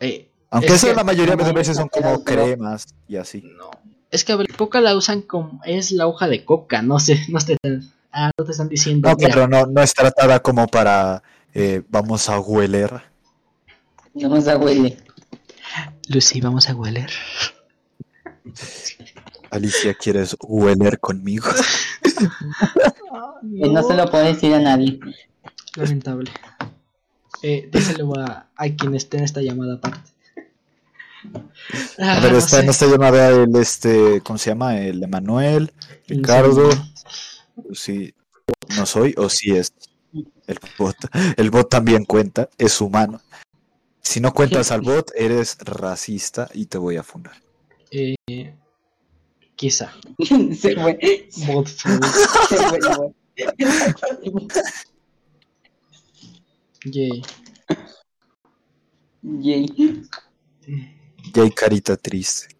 [SPEAKER 1] Eh,
[SPEAKER 3] Aunque
[SPEAKER 1] Es
[SPEAKER 3] eso la mayoría de
[SPEAKER 2] no,
[SPEAKER 3] veces son como
[SPEAKER 2] pero-
[SPEAKER 3] cremas y así.
[SPEAKER 1] no. Es que a ver, coca la usan como. Es la hoja de coca, no sé. No te, ah, no te están diciendo.
[SPEAKER 3] No,
[SPEAKER 1] mira,
[SPEAKER 3] claro, no, no es tratada como para eh, vamos a hueler.
[SPEAKER 2] No nos huele.
[SPEAKER 1] Lucy, vamos a hueler.
[SPEAKER 3] Alicia, ¿quieres hueler conmigo?
[SPEAKER 2] Eh, No se lo puedo decir a nadie.
[SPEAKER 1] Lamentable. Eh, díselo a, a quien esté en esta llamada aparte. Ah,
[SPEAKER 3] A ver,
[SPEAKER 1] no
[SPEAKER 3] está
[SPEAKER 1] sé.
[SPEAKER 3] en esta llamada el este, ¿cómo se llama? El Emanuel, Ricardo. Sí, no soy o sí es. El bot. El bot también cuenta, es humano. Si no cuentas al bot, eres racista y te voy a fundar.
[SPEAKER 1] Eh, quizá.
[SPEAKER 2] Se fue. Se fue. la voz.
[SPEAKER 1] Yay.
[SPEAKER 2] Yay.
[SPEAKER 3] Y hay carita triste.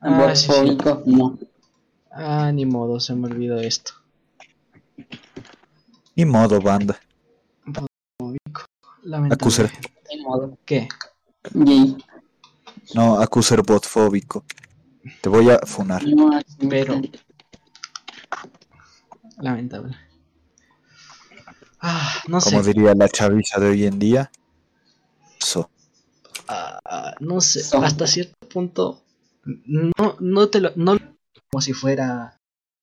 [SPEAKER 1] Ah, sí, sí.
[SPEAKER 2] No.
[SPEAKER 1] Ah, ni modo, se me olvidó esto.
[SPEAKER 3] Ni modo, banda. Acuser.
[SPEAKER 2] Ni modo.
[SPEAKER 1] ¿Qué?
[SPEAKER 2] Yay.
[SPEAKER 3] No, acuser botfóbico. Te voy a funar.
[SPEAKER 2] No,
[SPEAKER 1] Pero-. Lamentable. Ah, no sé.
[SPEAKER 3] Como diría la chaviza de hoy en día. So.
[SPEAKER 1] Ah, no sé.
[SPEAKER 2] So.
[SPEAKER 1] Hasta cierto punto. No, no te lo. No como si fuera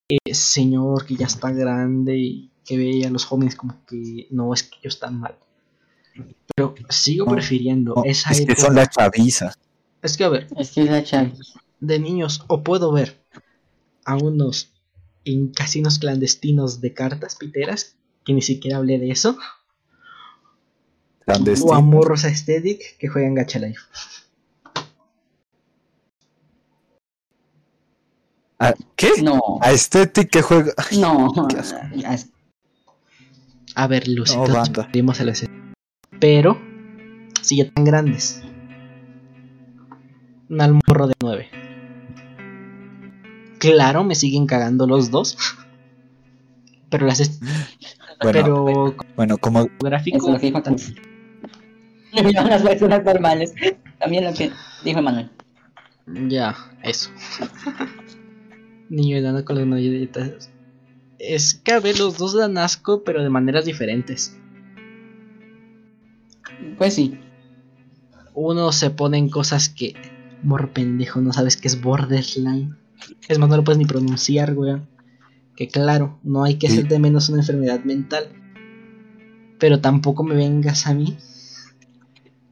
[SPEAKER 1] eh, señor que ya está grande y que ve a los jóvenes como que no es que ellos están mal. Pero sigo
[SPEAKER 3] No,
[SPEAKER 1] prefiriendo
[SPEAKER 3] No,
[SPEAKER 1] esa
[SPEAKER 3] es que son la chaviza.
[SPEAKER 1] Es que a ver,
[SPEAKER 2] Es que es la chave.
[SPEAKER 1] de niños o puedo ver a unos en casinos clandestinos de cartas piteras que ni siquiera hablé de eso o a morros aesthetic que juegan gacha life
[SPEAKER 3] ¿A ¿Qué?
[SPEAKER 2] No,
[SPEAKER 3] A Aesthetic que juega.
[SPEAKER 2] no.
[SPEAKER 1] A ver Lucy
[SPEAKER 3] No,
[SPEAKER 1] todos
[SPEAKER 3] banda.
[SPEAKER 1] Pero si ya tan grandes un almorro de 9 claro me siguen cagando los dos pero las est-
[SPEAKER 3] Bueno,
[SPEAKER 1] pero
[SPEAKER 3] bueno, como
[SPEAKER 2] Eso
[SPEAKER 1] gráfico
[SPEAKER 2] lo dijo también. No, las personas normales. También lo que dijo Manuel.
[SPEAKER 1] Ya, eso. Niño enano con las malletas. Es que a ver, los dos dan asco, pero de maneras diferentes.
[SPEAKER 2] Pues sí.
[SPEAKER 1] Uno se pone en cosas que. Mor pendejo, no sabes qué es borderline. Es más, no lo puedes ni pronunciar, weón. Que claro, no hay que hacer de menos una enfermedad mental. Pero tampoco me vengas a mí.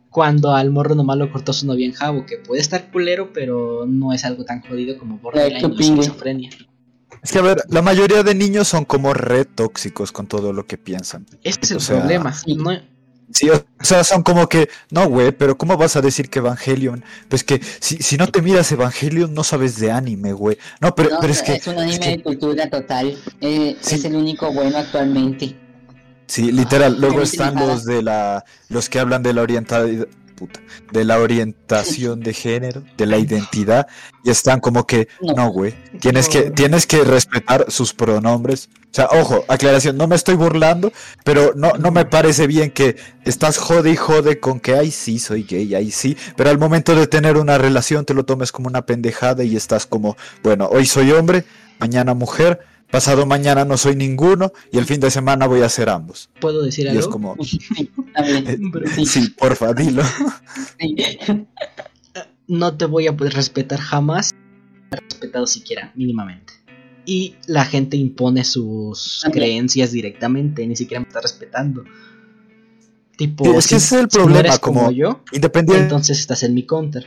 [SPEAKER 1] Cuando al morro nomás lo cortó su novia en jabo, que puede estar culero, pero no es algo tan jodido como borderline o esquizofrenia.
[SPEAKER 3] Es que a ver, la mayoría de niños son como re tóxicos con todo lo que piensan.
[SPEAKER 1] Ese es el
[SPEAKER 3] O sea,
[SPEAKER 1] problema. No,
[SPEAKER 3] Sí, o sea, son como que, no, güey, pero ¿cómo vas a decir que Evangelion? Pues que si, si no te miras Evangelion, no sabes de anime, güey. No, pero,
[SPEAKER 2] No,
[SPEAKER 3] pero es que,
[SPEAKER 2] un anime
[SPEAKER 3] es que-
[SPEAKER 2] de cultura total. Eh,
[SPEAKER 3] Sí.
[SPEAKER 2] Es el único bueno actualmente.
[SPEAKER 3] sí, literal. Luego están los de la, los que hablan de la orientalidad, puta, de la orientación de género, de la identidad, y están como que,
[SPEAKER 2] No.
[SPEAKER 3] no, güey, tienes que, tienes que respetar sus pronombres. O sea, ojo, aclaración, no me estoy burlando, pero no, no me parece bien que estás jode y jode con que, ay, sí, soy gay, ay, sí, pero al momento de tener una relación te lo tomes como una pendejada y estás como, bueno, hoy soy hombre, mañana mujer, pasado mañana no soy ninguno y el fin de semana voy a ser ambos.
[SPEAKER 1] puedo decir
[SPEAKER 3] Y
[SPEAKER 1] algo.
[SPEAKER 3] es como,
[SPEAKER 2] Sí,
[SPEAKER 3] eh.
[SPEAKER 2] Sí.
[SPEAKER 3] porfa, dilo.
[SPEAKER 2] Sí.
[SPEAKER 1] No te voy a poder respetar jamás. Respetado siquiera, mínimamente. Y la gente impone sus
[SPEAKER 2] También.
[SPEAKER 1] creencias directamente, ni siquiera me está respetando. Tipo,
[SPEAKER 3] Sí, es que ese es el
[SPEAKER 1] si no
[SPEAKER 3] problema,
[SPEAKER 1] eres como,
[SPEAKER 3] como-
[SPEAKER 1] yo,
[SPEAKER 3] Independientemente,
[SPEAKER 1] entonces estás en mi counter.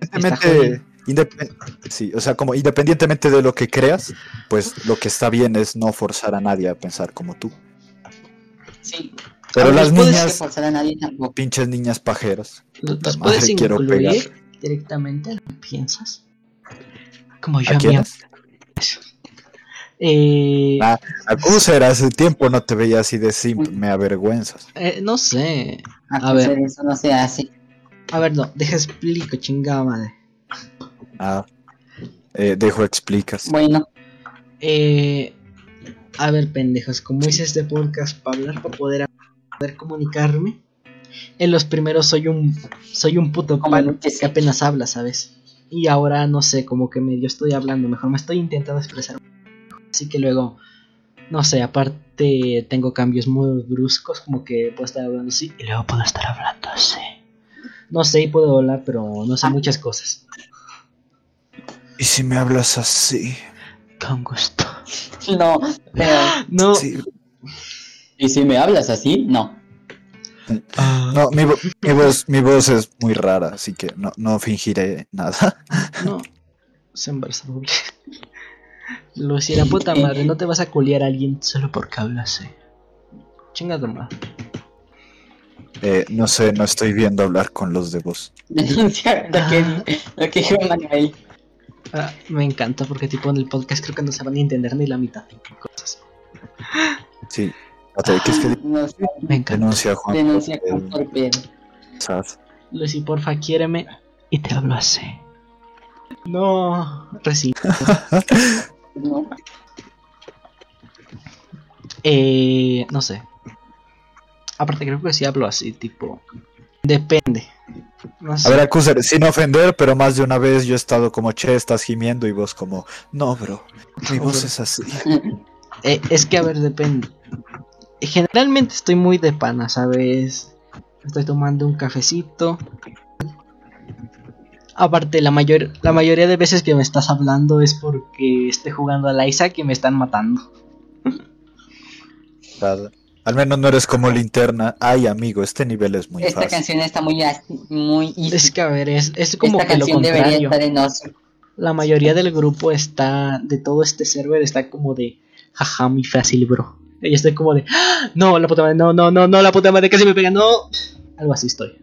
[SPEAKER 1] Está
[SPEAKER 3] independientemente, independ- sí, o sea, como independientemente de lo que creas, pues lo que está bien es no forzar a nadie a pensar como tú.
[SPEAKER 2] Sí.
[SPEAKER 3] Pero las niñas,
[SPEAKER 2] forzar a nadie tampoco.
[SPEAKER 3] pinches niñas pajeras. Puta
[SPEAKER 1] puedes incluir directamente en lo que piensas. Como yo
[SPEAKER 3] ¿A
[SPEAKER 1] a mí.
[SPEAKER 3] quiénes?
[SPEAKER 1] Eh,
[SPEAKER 3] Ah, Acuser, hace tiempo no te veía así de simp, me avergüenzas.
[SPEAKER 1] eh, no sé.
[SPEAKER 2] A
[SPEAKER 1] A ver.
[SPEAKER 2] eso no se hace.
[SPEAKER 1] A ver, no, deja explico, chingada madre.
[SPEAKER 3] Ah, eh, dejo explicas.
[SPEAKER 2] Bueno,
[SPEAKER 1] Eh, a ver, pendejos, como hice este podcast para hablar, para poder, poder comunicarme. En los primeros soy un soy un puto palo
[SPEAKER 2] que
[SPEAKER 1] apenas habla, ¿sabes? Y ahora no sé, como que medio estoy hablando, mejor me estoy intentando expresar. Así que luego, no sé, aparte tengo cambios muy bruscos, como que puedo estar hablando así y luego puedo estar hablando así. No sé, y puedo hablar, pero no sé muchas cosas.
[SPEAKER 3] ¿Y si me hablas así?
[SPEAKER 1] Con gusto.
[SPEAKER 2] no, pero.
[SPEAKER 1] No,
[SPEAKER 3] Sí.
[SPEAKER 2] ¿Y si me hablas así? No.
[SPEAKER 1] ah,
[SPEAKER 3] No, mi, vo- mi voz, mi voz es muy rara, así que no, no fingiré nada.
[SPEAKER 1] No, se embarazó doble. Puta madre, no te vas a culiar a alguien solo porque hablas así. Chingada madre.
[SPEAKER 3] Eh, no sé, no estoy viendo hablar con los de voz.
[SPEAKER 2] Denuncia lo que, lo que dijo Manuel.
[SPEAKER 1] Ah, me encanta porque tipo en el podcast creo que no se van a entender ni la mitad de cosas.
[SPEAKER 3] Sí. Espérate, ¿qué es que
[SPEAKER 2] No sé,
[SPEAKER 1] Me encanta.
[SPEAKER 3] denuncia Juan?
[SPEAKER 2] denuncia
[SPEAKER 3] por el
[SPEAKER 2] torpedo.
[SPEAKER 3] chat?
[SPEAKER 1] Lucy, porfa, quiéreme y te hablo así. No, recién.
[SPEAKER 2] No.
[SPEAKER 1] Eh, no sé. Aparte creo que sí hablo así, tipo. Depende. No sé.
[SPEAKER 3] A ver, Acuser, sin ofender, pero más de una vez yo he estado como, che, estás gimiendo y vos como, no, bro, mi
[SPEAKER 1] No,
[SPEAKER 3] voz
[SPEAKER 1] bro.
[SPEAKER 3] es así.
[SPEAKER 1] Eh, es que, a ver, depende. Generalmente estoy muy de pana, ¿sabes? Estoy tomando un cafecito. Aparte, la, mayor, la mayoría de veces que me estás hablando es porque estoy jugando a la Isaac y me están matando.
[SPEAKER 3] ¿verdad? Al menos no eres como linterna. Ay, amigo, este nivel es muy
[SPEAKER 2] Esta
[SPEAKER 3] fácil.
[SPEAKER 2] canción está muy, muy easy.
[SPEAKER 1] Es que, a ver, es, es como
[SPEAKER 2] Esta
[SPEAKER 1] que lo
[SPEAKER 2] canción debería
[SPEAKER 1] contrario.
[SPEAKER 2] estar en oso.
[SPEAKER 1] La mayoría del grupo está, de todo este server, está como de, jaja, muy fácil, bro. Y estoy como de, "Ah, no, la puta madre, no, no, no, no, la puta madre, casi me pega, no. Algo así estoy.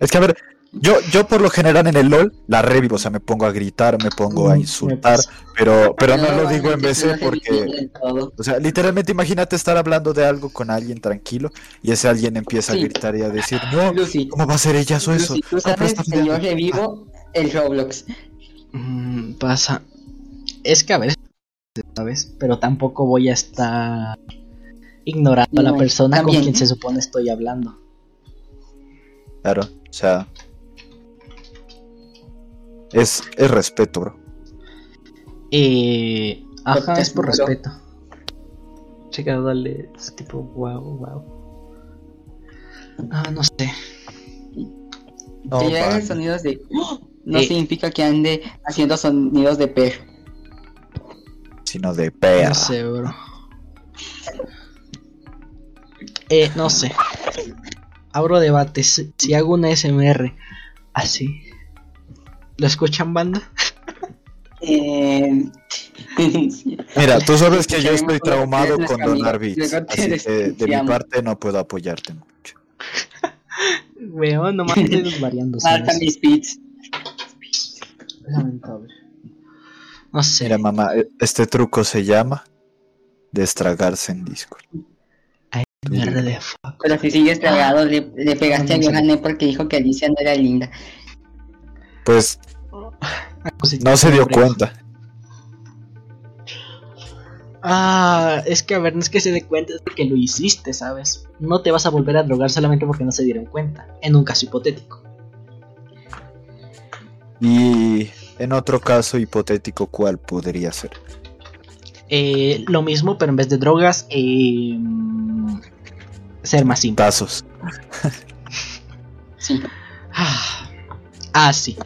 [SPEAKER 3] Es que, a ver, yo, yo por lo general en el LOL la revivo, o sea, me pongo a gritar, me pongo a insultar,
[SPEAKER 1] pasa.
[SPEAKER 3] pero, pero no lo digo en BC porque... O sea, literalmente imagínate estar hablando de algo con alguien tranquilo y ese alguien empieza a gritar y a decir, no,
[SPEAKER 2] Lucy,
[SPEAKER 3] ¿cómo va a ser ella eso?
[SPEAKER 2] Lucy, tú sabes que yo revivo el Roblox.
[SPEAKER 1] Mm, pasa. Es que a ver, ¿sabes? Pero tampoco voy a estar ignorando a la persona con quien se supone estoy hablando.
[SPEAKER 3] Claro, o sea... Es, es respeto, bro.
[SPEAKER 1] Eh, ajá, es por respeto. Chica, dale, es tipo, wow, wow. Ah, no sé.
[SPEAKER 3] No,
[SPEAKER 2] que sonidos de... No
[SPEAKER 1] Eh.
[SPEAKER 2] significa que ande haciendo sonidos de perro.
[SPEAKER 3] Sino de perra.
[SPEAKER 1] No sé, bro. Eh, no sé. Abro debate. Si, si hago una SMR así, ¿lo escuchan banda?
[SPEAKER 2] Eh...
[SPEAKER 3] Mira, tú sabes que yo estoy traumado con donar
[SPEAKER 2] te
[SPEAKER 3] así que de mi parte no puedo apoyarte mucho.
[SPEAKER 1] Weón, nomás estoy desvariando.
[SPEAKER 2] Marca mis beats.
[SPEAKER 1] Lamentable. No sé.
[SPEAKER 3] Mira, mamá, e- este truco se llama destragarse en Discord.
[SPEAKER 1] SMR de fuck.
[SPEAKER 2] Pero si sigues tragado, le, le pegaste a. Johanne porque dijo que Alicia no era linda.
[SPEAKER 3] Pues no se dio cuenta.
[SPEAKER 1] Ah, es que a ver, no es que se dé cuenta, es que lo hiciste, ¿sabes? No te vas a volver a drogar solamente porque no se dieron cuenta. En un caso hipotético.
[SPEAKER 3] Y en otro caso hipotético, ¿cuál podría ser?
[SPEAKER 1] Eh, lo mismo, pero en vez de drogas, eh, ser más simple.
[SPEAKER 3] Tazos.
[SPEAKER 2] Sí.
[SPEAKER 1] Ah, ah, sí.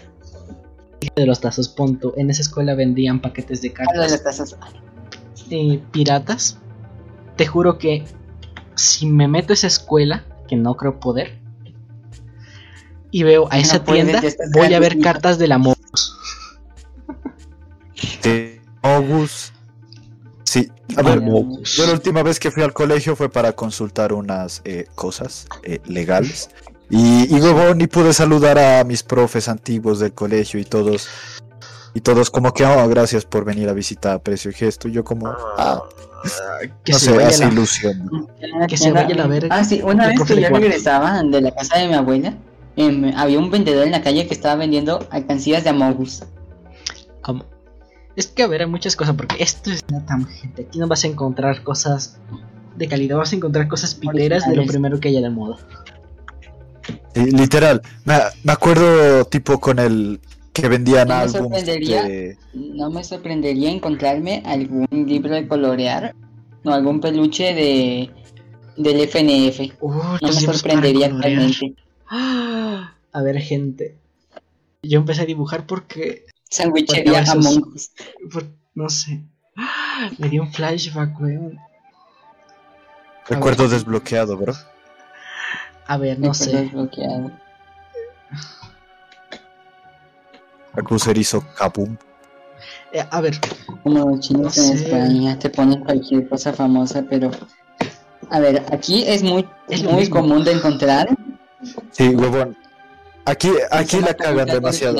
[SPEAKER 1] De los tazos, punto. En esa escuela vendían paquetes de
[SPEAKER 2] las
[SPEAKER 1] cartas eh, piratas. Te juro que si me meto a esa escuela, que no creo poder, y veo a esa tienda, voy a ver cartas del amor.
[SPEAKER 3] De August. Sí, a ver, yo la última vez que fui al colegio fue para consultar unas eh, cosas eh, legales. Y, y luego ni pude saludar a mis profes antiguos del colegio y todos. Y todos como que, oh, gracias por venir a visitar, aprecio y gesto. Y yo como, ah,
[SPEAKER 1] Que
[SPEAKER 3] no
[SPEAKER 1] se
[SPEAKER 3] sé,
[SPEAKER 1] vaya
[SPEAKER 3] hace
[SPEAKER 1] la-
[SPEAKER 3] ilusión.
[SPEAKER 1] Que se vaya a la verga.
[SPEAKER 2] Ah, sí, una vez que yo regresaba de la casa de mi abuela, em, había un vendedor en la calle que estaba vendiendo alcancías de Amogus.
[SPEAKER 1] Am- Es que, a ver, hay muchas cosas, porque esto es una tangente. Aquí no vas a encontrar cosas de calidad, vas a encontrar cosas piteras de lo primero que haya de moda.
[SPEAKER 3] Sí, literal. Me, me acuerdo tipo con el que vendían
[SPEAKER 2] No me
[SPEAKER 3] álbums
[SPEAKER 2] sorprendería.
[SPEAKER 3] de...
[SPEAKER 2] No me sorprendería encontrarme algún libro de colorear o algún peluche de del FNF.
[SPEAKER 1] Uh,
[SPEAKER 2] No me sorprendería realmente.
[SPEAKER 1] Ah, A ver, gente. Yo empecé a dibujar porque.
[SPEAKER 2] Sandwichería
[SPEAKER 1] Porque a veces-
[SPEAKER 2] Among Us.
[SPEAKER 1] por- no sé. Me dio un flashback, weón.
[SPEAKER 3] Recuerdo desbloqueado, bro.
[SPEAKER 1] A ver, no sé.
[SPEAKER 3] La crucerizo Kaboom.
[SPEAKER 1] Eh, a ver,
[SPEAKER 2] Como los chinos
[SPEAKER 1] No
[SPEAKER 2] en
[SPEAKER 1] sé.
[SPEAKER 2] España te ponen cualquier cosa famosa, pero a ver, aquí es muy
[SPEAKER 1] Es
[SPEAKER 2] muy
[SPEAKER 1] mismo.
[SPEAKER 2] común de encontrar.
[SPEAKER 3] Sí, huevón. Aquí, aquí la cagan demasiado.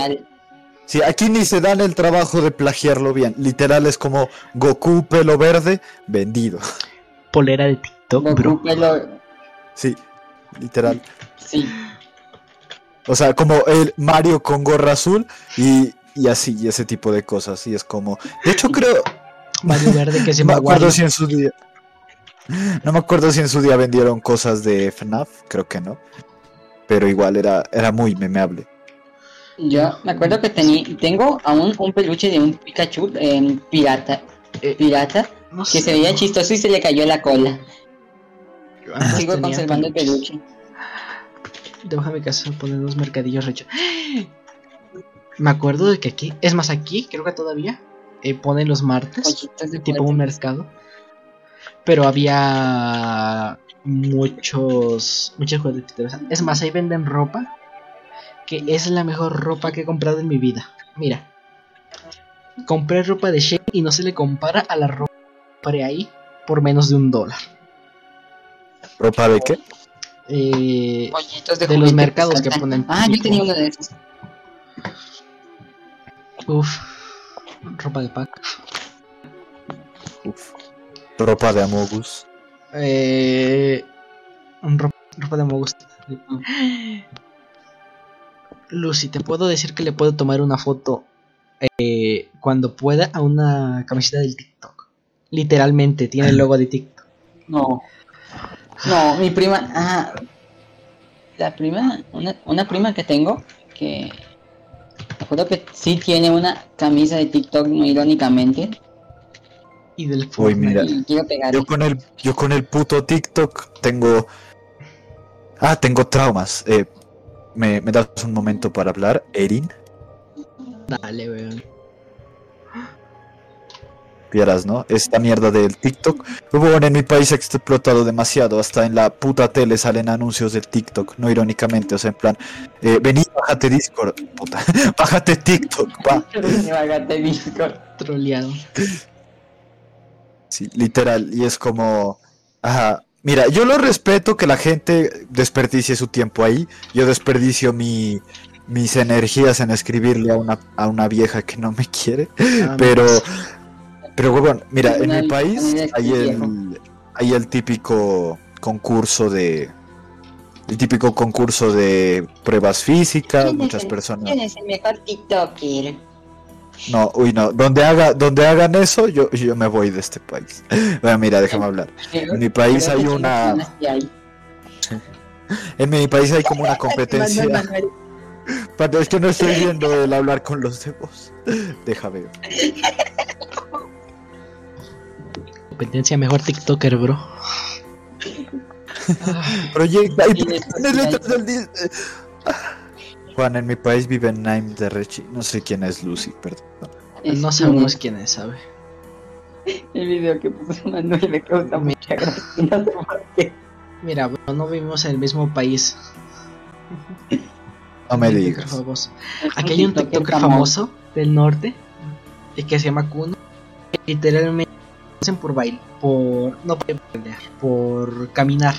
[SPEAKER 3] Sí, aquí ni se dan el trabajo de plagiarlo bien. Literal es como Goku pelo verde vendido.
[SPEAKER 1] polera de TikTok,
[SPEAKER 2] Goku
[SPEAKER 1] bro.
[SPEAKER 2] pelo-
[SPEAKER 3] Sí, literal.
[SPEAKER 2] sí,
[SPEAKER 3] O sea, como el Mario con gorra azul y, y así, y ese tipo de cosas. Y es como. De hecho, creo.
[SPEAKER 1] Mario Verde que se
[SPEAKER 3] me acuerdo si en su día. No me acuerdo si en su día vendieron cosas de FNAF, creo que no. Pero igual era, era muy memeable.
[SPEAKER 2] yo me acuerdo que tení, tengo aún un peluche de un Pikachu pirata,
[SPEAKER 1] Eh,
[SPEAKER 2] pirata
[SPEAKER 1] no
[SPEAKER 2] que
[SPEAKER 1] sé,
[SPEAKER 2] se veía chistoso y se le cayó la cola.
[SPEAKER 1] Antes
[SPEAKER 2] Sigo
[SPEAKER 1] tenía
[SPEAKER 2] conservando el
[SPEAKER 1] peluches.
[SPEAKER 2] peluche.
[SPEAKER 1] Déjame casa poner unos mercadillos recho. Me acuerdo de que aquí, es más aquí, creo que todavía eh, ponen los martes,
[SPEAKER 2] de
[SPEAKER 1] tipo un mercado. Pero había muchos, muchos de piteros. Es más, ahí venden ropa que es la mejor ropa que he comprado en mi vida. Mira, compré ropa de Shein y no se le compara a la ropa que compré ahí por menos de un dólar.
[SPEAKER 3] ¿Ropa de qué?
[SPEAKER 1] Eh,
[SPEAKER 2] Pollitos de,
[SPEAKER 1] de los mercados que ponen
[SPEAKER 2] Ah, yo tenía uno de esos.
[SPEAKER 1] Uf, ropa de pack.
[SPEAKER 3] Uf. Ropa de Amogus.
[SPEAKER 1] Eh, un ro- ropa de Mogus. Lucy, te puedo decir que le puedo tomar una foto eh, cuando pueda a una camiseta del TikTok. Literalmente, tiene el logo de TikTok.
[SPEAKER 2] No. No, mi prima. Ah, la prima. Una, una prima que tengo. Que. Me acuerdo que sí tiene una camisa de TikTok, no irónicamente.
[SPEAKER 1] Y del
[SPEAKER 3] Uy, mira.
[SPEAKER 2] Y quiero pegar.
[SPEAKER 3] Yo con el, yo con el puto TikTok tengo. Ah, tengo traumas. Eh, ¿me, ¿Me das un momento para hablar, Erin?
[SPEAKER 1] Dale, weón.
[SPEAKER 3] Vieras, ¿no? Esta mierda del TikTok. Bueno, en mi país ha explotado demasiado. Hasta en la puta tele salen anuncios del TikTok. No irónicamente, o sea, en plan, eh, vení, bájate Discord. Puta, bájate TikTok, va.
[SPEAKER 2] Bájate Discord.
[SPEAKER 1] Troleado.
[SPEAKER 3] Sí, literal. Y es como. Ajá. Mira, yo lo respeto que la gente desperdicie su tiempo ahí. Yo desperdicio mi, mis energías en escribirle a una, a una vieja que no me quiere.
[SPEAKER 1] Ah,
[SPEAKER 3] Pero, pero bueno, mira, en mi país hay el, hay el típico concurso de. El típico concurso de pruebas físicas,
[SPEAKER 2] ¿Quién es
[SPEAKER 3] muchas
[SPEAKER 2] el-
[SPEAKER 3] personas.
[SPEAKER 2] ¿Quién es el mejor TikToker?
[SPEAKER 3] No, uy, no. Donde haga, donde hagan eso, yo, yo me voy de este país. Bueno, mira, déjame hablar. En mi país hay una. En mi país hay como una competencia. Pero es que no estoy viendo el hablar con los de voz. Déjame ver.
[SPEAKER 1] Competencia mejor TikToker, bro.
[SPEAKER 3] Proyecta y letras del dis- Juan, en mi país vive Naim de Rechi. No sé quién es Lucy, perdón.
[SPEAKER 1] No sabemos quién es, ¿sabe?
[SPEAKER 2] El video que puso Manuel me causa mucha gracia. No sé por qué.
[SPEAKER 1] Mira, bro, no vivimos en el mismo país.
[SPEAKER 3] No me digas.
[SPEAKER 1] famoso. Aquí hay un TikToker famoso del norte y que se llama Kuno. que Literalmente hacen por baile, por no por bailar, por caminar.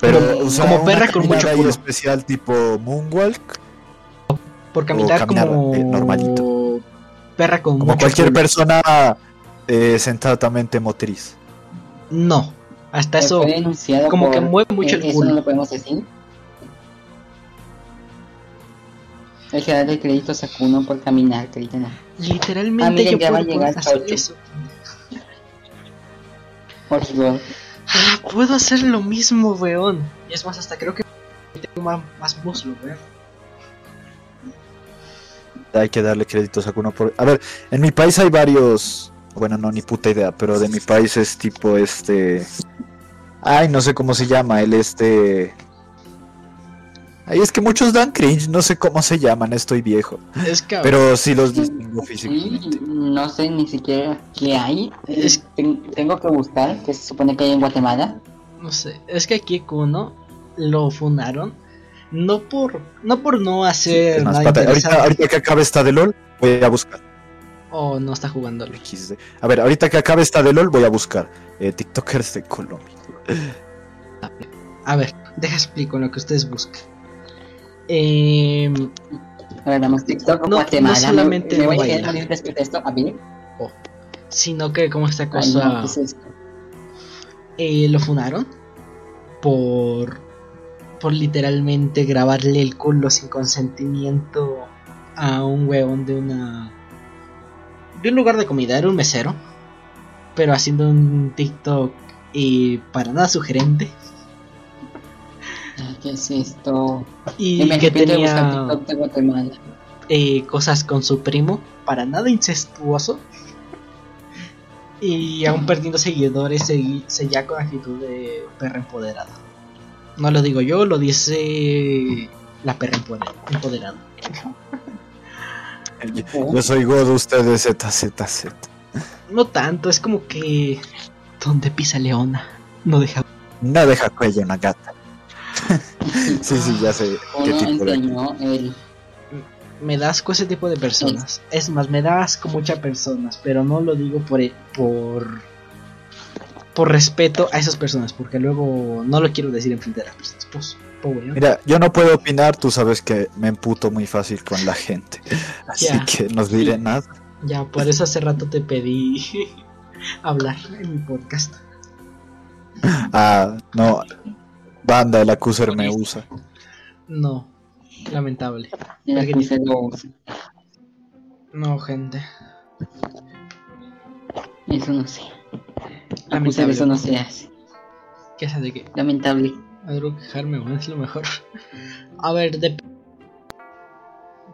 [SPEAKER 3] Pero,
[SPEAKER 1] Como-
[SPEAKER 3] o sea,
[SPEAKER 1] como perra con mucho culo.
[SPEAKER 3] especial tipo Moonwalk.
[SPEAKER 1] Por caminar,
[SPEAKER 3] caminar,
[SPEAKER 1] como
[SPEAKER 3] eh, normalito.
[SPEAKER 1] perra con
[SPEAKER 3] Como
[SPEAKER 1] mucho
[SPEAKER 3] cualquier
[SPEAKER 1] culo.
[SPEAKER 3] persona eh, sentadamente motriz.
[SPEAKER 1] No, hasta eso como que
[SPEAKER 2] por-
[SPEAKER 1] mueve mucho el
[SPEAKER 2] Eso
[SPEAKER 1] culo.
[SPEAKER 2] no lo podemos decir. Hay que darle créditos a Kuno por caminar, no.
[SPEAKER 1] Literalmente
[SPEAKER 2] Ah, miren,
[SPEAKER 1] yo
[SPEAKER 2] ya va a llegar
[SPEAKER 1] hacer
[SPEAKER 2] Chocho.
[SPEAKER 1] eso.
[SPEAKER 2] Horrible.
[SPEAKER 1] Ah, puedo hacer lo mismo, weón. Y es más, hasta creo que tengo más, más muslo, weón.
[SPEAKER 3] Hay que darle créditos a Kuno por... A ver, en mi país hay varios... Bueno, no, ni puta idea, pero de mi país es tipo este... Ay, no sé cómo se llama, el este... Ay, es que muchos dan cringe, no sé cómo se llaman, estoy viejo.
[SPEAKER 1] Es que
[SPEAKER 3] Pero sí los distingo físicamente.
[SPEAKER 2] No sé ni siquiera qué hay.
[SPEAKER 1] Es-
[SPEAKER 2] Tengo que buscar, que se supone que hay en Guatemala.
[SPEAKER 1] no sé, es que aquí Kuno lo fundaron no por no por no hacer
[SPEAKER 3] más,
[SPEAKER 1] nada
[SPEAKER 3] pata, ahorita, que acabe esta de LOL, voy a buscar.
[SPEAKER 1] o no está jugando
[SPEAKER 3] XD. A ver, ahorita que acabe esta de LOL, voy a buscar eh, TikTokers de Colombia.
[SPEAKER 1] A ver, deja explico lo que ustedes buscan. Eh,
[SPEAKER 2] A ver, vamos, TikTok,
[SPEAKER 1] No-
[SPEAKER 2] Guatemala.
[SPEAKER 1] no solamente
[SPEAKER 2] me, me voy a
[SPEAKER 1] baila.
[SPEAKER 2] quedar morir después de esto. A ver.
[SPEAKER 1] sino que como esta
[SPEAKER 2] Ay,
[SPEAKER 1] cosa
[SPEAKER 2] no, ¿qué es esto?
[SPEAKER 1] eh, lo fundaron por por literalmente grabarle el culo sin consentimiento a un huevón de una de un lugar de comida era un mesero pero haciendo un TikTok y para nada sugerente
[SPEAKER 2] ¿Qué es esto?
[SPEAKER 1] y que tenía
[SPEAKER 2] TikTok de Guatemala.
[SPEAKER 1] eh, cosas con su primo, para nada incestuoso. Y aún perdiendo seguidores, segui- seguía con actitud de perra empoderada. No lo digo yo, lo dice la perra empoder- empoderada.
[SPEAKER 3] Yo, yo soy God, ustedes ZZZ.
[SPEAKER 1] No tanto, es como que. Donde pisa Leona, no deja.
[SPEAKER 3] No deja cuello una gata. sí, sí, ya sé qué
[SPEAKER 2] Uno
[SPEAKER 3] tipo de...
[SPEAKER 2] el.
[SPEAKER 1] Me da asco ese tipo de personas. Es más, me da asco muchas personas, pero no lo digo por. e- por por respeto a esas personas, porque luego no lo quiero decir en frente de las personas. Pues.
[SPEAKER 3] Mira, yo no puedo opinar, tú sabes que me emputo muy fácil con la gente. Así que no diré nada.
[SPEAKER 1] Ya, por eso hace rato te pedí hablar en mi podcast.
[SPEAKER 3] Ah, no. Banda, el acuser me usa.
[SPEAKER 1] No, lamentable.
[SPEAKER 2] el
[SPEAKER 1] No, gente.
[SPEAKER 2] Eso no sé.
[SPEAKER 1] Lamentable.
[SPEAKER 2] eso no se hace.
[SPEAKER 1] ¿Qué hace de qué?
[SPEAKER 2] Lamentable.
[SPEAKER 1] Algo quejarme, bueno, es lo mejor. A ver, de...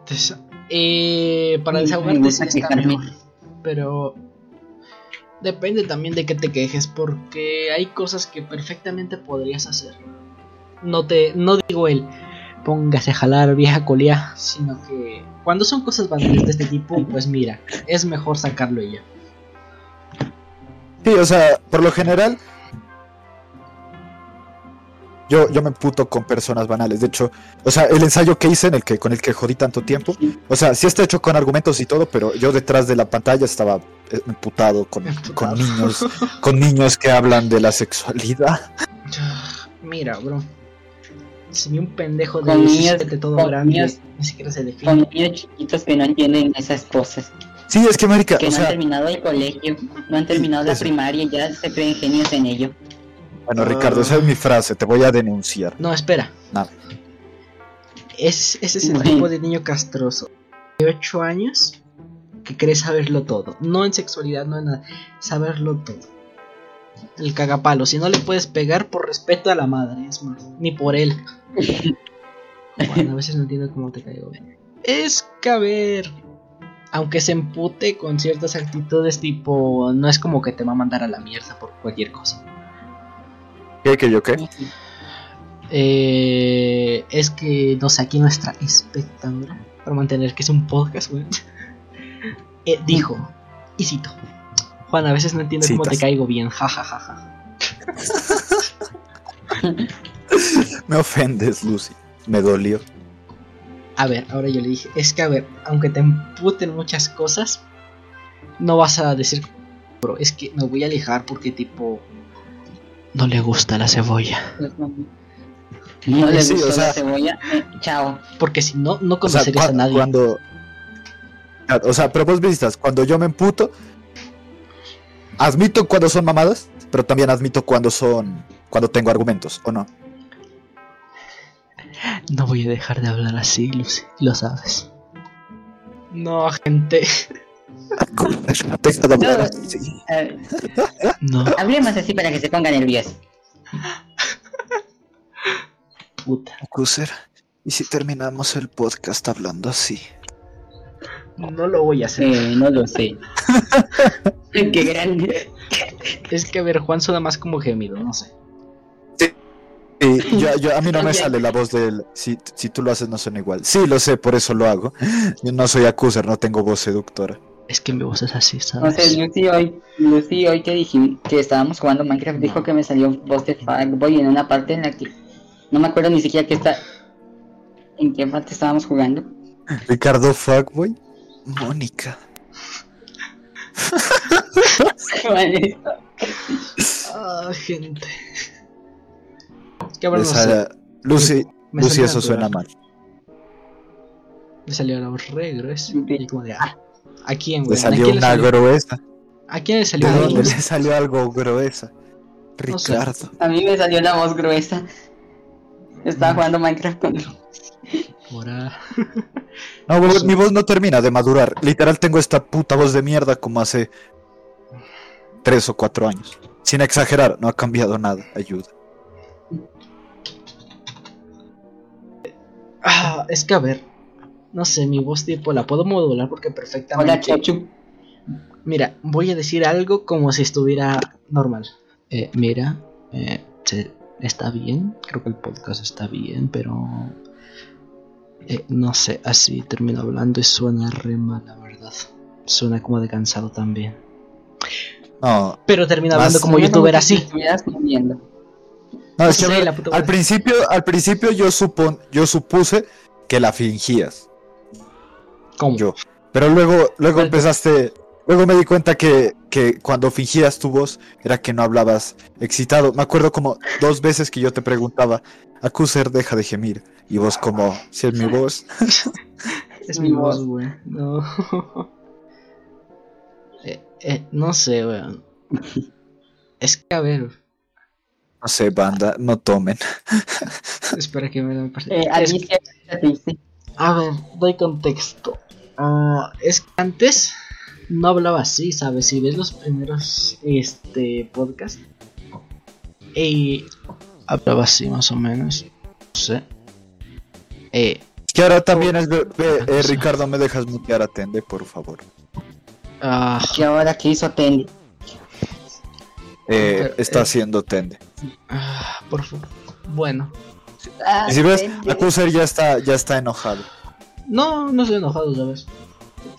[SPEAKER 1] Des- eh, para desahogarte sí está mejor, pero depende también de qué te quejes, porque hay cosas que perfectamente podrías hacer. No te, no digo el póngase a jalar vieja colía, sino que cuando son cosas banales de este tipo, pues mira, es mejor sacarlo ya.
[SPEAKER 3] Sí, o sea, por lo general. Yo, yo me puto con personas banales. De hecho, o sea, el ensayo que hice en el que con el que jodí tanto tiempo. O sea, sí está hecho con argumentos y todo, pero yo detrás de la pantalla estaba eh, emputado con, con niños, con niños que hablan de la sexualidad.
[SPEAKER 1] Mira, bro. Si vi un pendejo de
[SPEAKER 2] Con niños-
[SPEAKER 1] 17 todo
[SPEAKER 2] con
[SPEAKER 1] grande,
[SPEAKER 2] niños-
[SPEAKER 1] ni siquiera se
[SPEAKER 2] Con
[SPEAKER 1] define.
[SPEAKER 2] niños chiquitos que no entienden esas cosas.
[SPEAKER 3] Sí, es que marica,
[SPEAKER 2] Que
[SPEAKER 3] o
[SPEAKER 2] no han terminado el colegio, no han terminado la primaria y ya se creen genios en ello.
[SPEAKER 3] bueno, Ricardo, esa es mi frase, te voy a denunciar.
[SPEAKER 1] No, espera.
[SPEAKER 3] Nada.
[SPEAKER 1] Es, ese es el
[SPEAKER 2] Bueno.
[SPEAKER 1] tipo de niño castroso. De 8 años que cree saberlo todo. No en sexualidad, no en nada. Saberlo todo. El cagapalo. Si no le puedes pegar por respeto a la madre, es más. Ni por él. Bueno, a veces no entiendo cómo te caigo. güey. Es que a ver. Aunque se empute con ciertas actitudes, tipo. No es como que te va a mandar a la mierda por cualquier cosa.
[SPEAKER 3] ¿Qué, qué, yo qué?
[SPEAKER 1] Eh, es que, no sé, aquí nuestra espectadora, para mantener que es un podcast, güey, eh, dijo, y cito, Juan, a veces no entiendo cómo te caigo bien, jajajaja.
[SPEAKER 3] Me ofendes, Lucy. Me dolió.
[SPEAKER 1] A ver, ahora yo le dije, es que a ver, aunque te emputen muchas cosas, no vas a decir, bro, es que me voy a alejar porque tipo, no le gusta la cebolla.
[SPEAKER 2] No le
[SPEAKER 3] Sí,
[SPEAKER 2] gustó
[SPEAKER 3] o sea-
[SPEAKER 2] la cebolla. eh, chao.
[SPEAKER 1] Porque si no, no
[SPEAKER 3] O sea,
[SPEAKER 1] conocerías a nadie.
[SPEAKER 3] Cuando. O sea, pero vos visitas, cuando yo me emputo, admito cuando son mamadas, pero también admito cuando son. cuando tengo argumentos, ¿o no?
[SPEAKER 1] No voy a dejar de hablar así, Lucy, lo sabes. No, gente.
[SPEAKER 3] Acuser, deja de hablar así.
[SPEAKER 2] Eh,
[SPEAKER 1] No,
[SPEAKER 2] hablemos así para que se ponga nervioso.
[SPEAKER 1] puta.
[SPEAKER 3] Acuser, ¿y si terminamos el podcast hablando así?
[SPEAKER 1] No lo voy a hacer.
[SPEAKER 2] Eh, no lo sé. Qué grande.
[SPEAKER 1] Es que a ver, Juan suena más como gemido, no sé.
[SPEAKER 3] Sí, yo, yo- a mí no me sale la voz de él. Si, si tú lo haces, no suena igual. Sí, lo sé, por eso lo hago. Yo no soy acuser, no tengo voz seductora.
[SPEAKER 1] Es que mi voz es así,
[SPEAKER 2] No
[SPEAKER 1] ¿sabes?
[SPEAKER 2] sé, Lucy hoy, Lucy hoy que dijimos que estábamos jugando Minecraft dijo que me salió voz de Fuckboy en una parte en la que no me acuerdo ni siquiera que está en qué parte estábamos jugando.
[SPEAKER 3] Ricardo Fuckboy. Mónica.
[SPEAKER 1] Ah, gente.
[SPEAKER 3] Le
[SPEAKER 1] no sé.
[SPEAKER 3] sale- Lucy,
[SPEAKER 1] Me
[SPEAKER 3] Lucy, eso suena mal.
[SPEAKER 1] Le salió la voz re gruesa. Y como de, ah, ¿a quién,
[SPEAKER 3] Le
[SPEAKER 1] güey? ¿A
[SPEAKER 3] salió
[SPEAKER 1] quién le
[SPEAKER 3] una
[SPEAKER 1] salió?
[SPEAKER 3] gruesa.
[SPEAKER 1] ¿A quién le salió
[SPEAKER 3] ¿De
[SPEAKER 1] una
[SPEAKER 3] dónde
[SPEAKER 1] gruesa?
[SPEAKER 3] le salió algo gruesa?
[SPEAKER 1] No sé.
[SPEAKER 3] Ricardo.
[SPEAKER 2] A mí me salió la voz gruesa. Estaba jugando Minecraft con
[SPEAKER 3] No, mi voz no termina de madurar. Literal tengo esta puta voz de mierda como hace tres o cuatro años. Sin exagerar, no ha cambiado nada. Ayuda.
[SPEAKER 1] Ah, es que a ver. No sé, mi voz tipo la puedo modular porque perfectamente.
[SPEAKER 2] Hola Chochu.
[SPEAKER 1] Mira, voy a decir algo como si estuviera normal. Eh, mira, eh, está bien, creo que el podcast está bien, pero eh, no sé, así termino hablando y suena re mal, la verdad. Suena como de cansado también.
[SPEAKER 3] No,
[SPEAKER 1] Pero termino hablando como youtuber así.
[SPEAKER 2] estuvieras comiendo.
[SPEAKER 3] no, es que,
[SPEAKER 1] Sí,
[SPEAKER 3] ver, al principio, al principio yo supon, yo supuse que la fingías.
[SPEAKER 1] ¿Cómo?
[SPEAKER 3] Yo. Pero luego, luego empezaste. Luego me di cuenta que, que cuando fingías tu voz era que no hablabas excitado. Me acuerdo como dos veces que yo te preguntaba, Acuser, deja de gemir. Y vos como, si es mi voz.
[SPEAKER 1] Es
[SPEAKER 2] Mi
[SPEAKER 1] voz, güey. No. Eh, eh, no sé, weón. Es que a ver.
[SPEAKER 3] No sé, banda, no tomen.
[SPEAKER 1] Espera que me den
[SPEAKER 2] Eh,
[SPEAKER 1] es. A ver, doy contexto. Ah, es que antes no hablaba así, ¿sabes? Si ves los primeros este podcast y hablaba así más o menos. No sé. Eh,
[SPEAKER 3] que ahora también es. ve, eh, Ricardo, ¿me dejas mutear a Tende, por favor?
[SPEAKER 1] ah,
[SPEAKER 2] que ahora que hizo Tendi.
[SPEAKER 3] Eh,
[SPEAKER 1] Pero,
[SPEAKER 3] está
[SPEAKER 1] eh,
[SPEAKER 3] haciendo Tende.
[SPEAKER 1] ah, por favor. Bueno.
[SPEAKER 2] Ah,
[SPEAKER 3] Y si ves,
[SPEAKER 2] Tendi.
[SPEAKER 3] Acuser ya está, ya está enojado.
[SPEAKER 1] No, no estoy enojado, ¿sabes?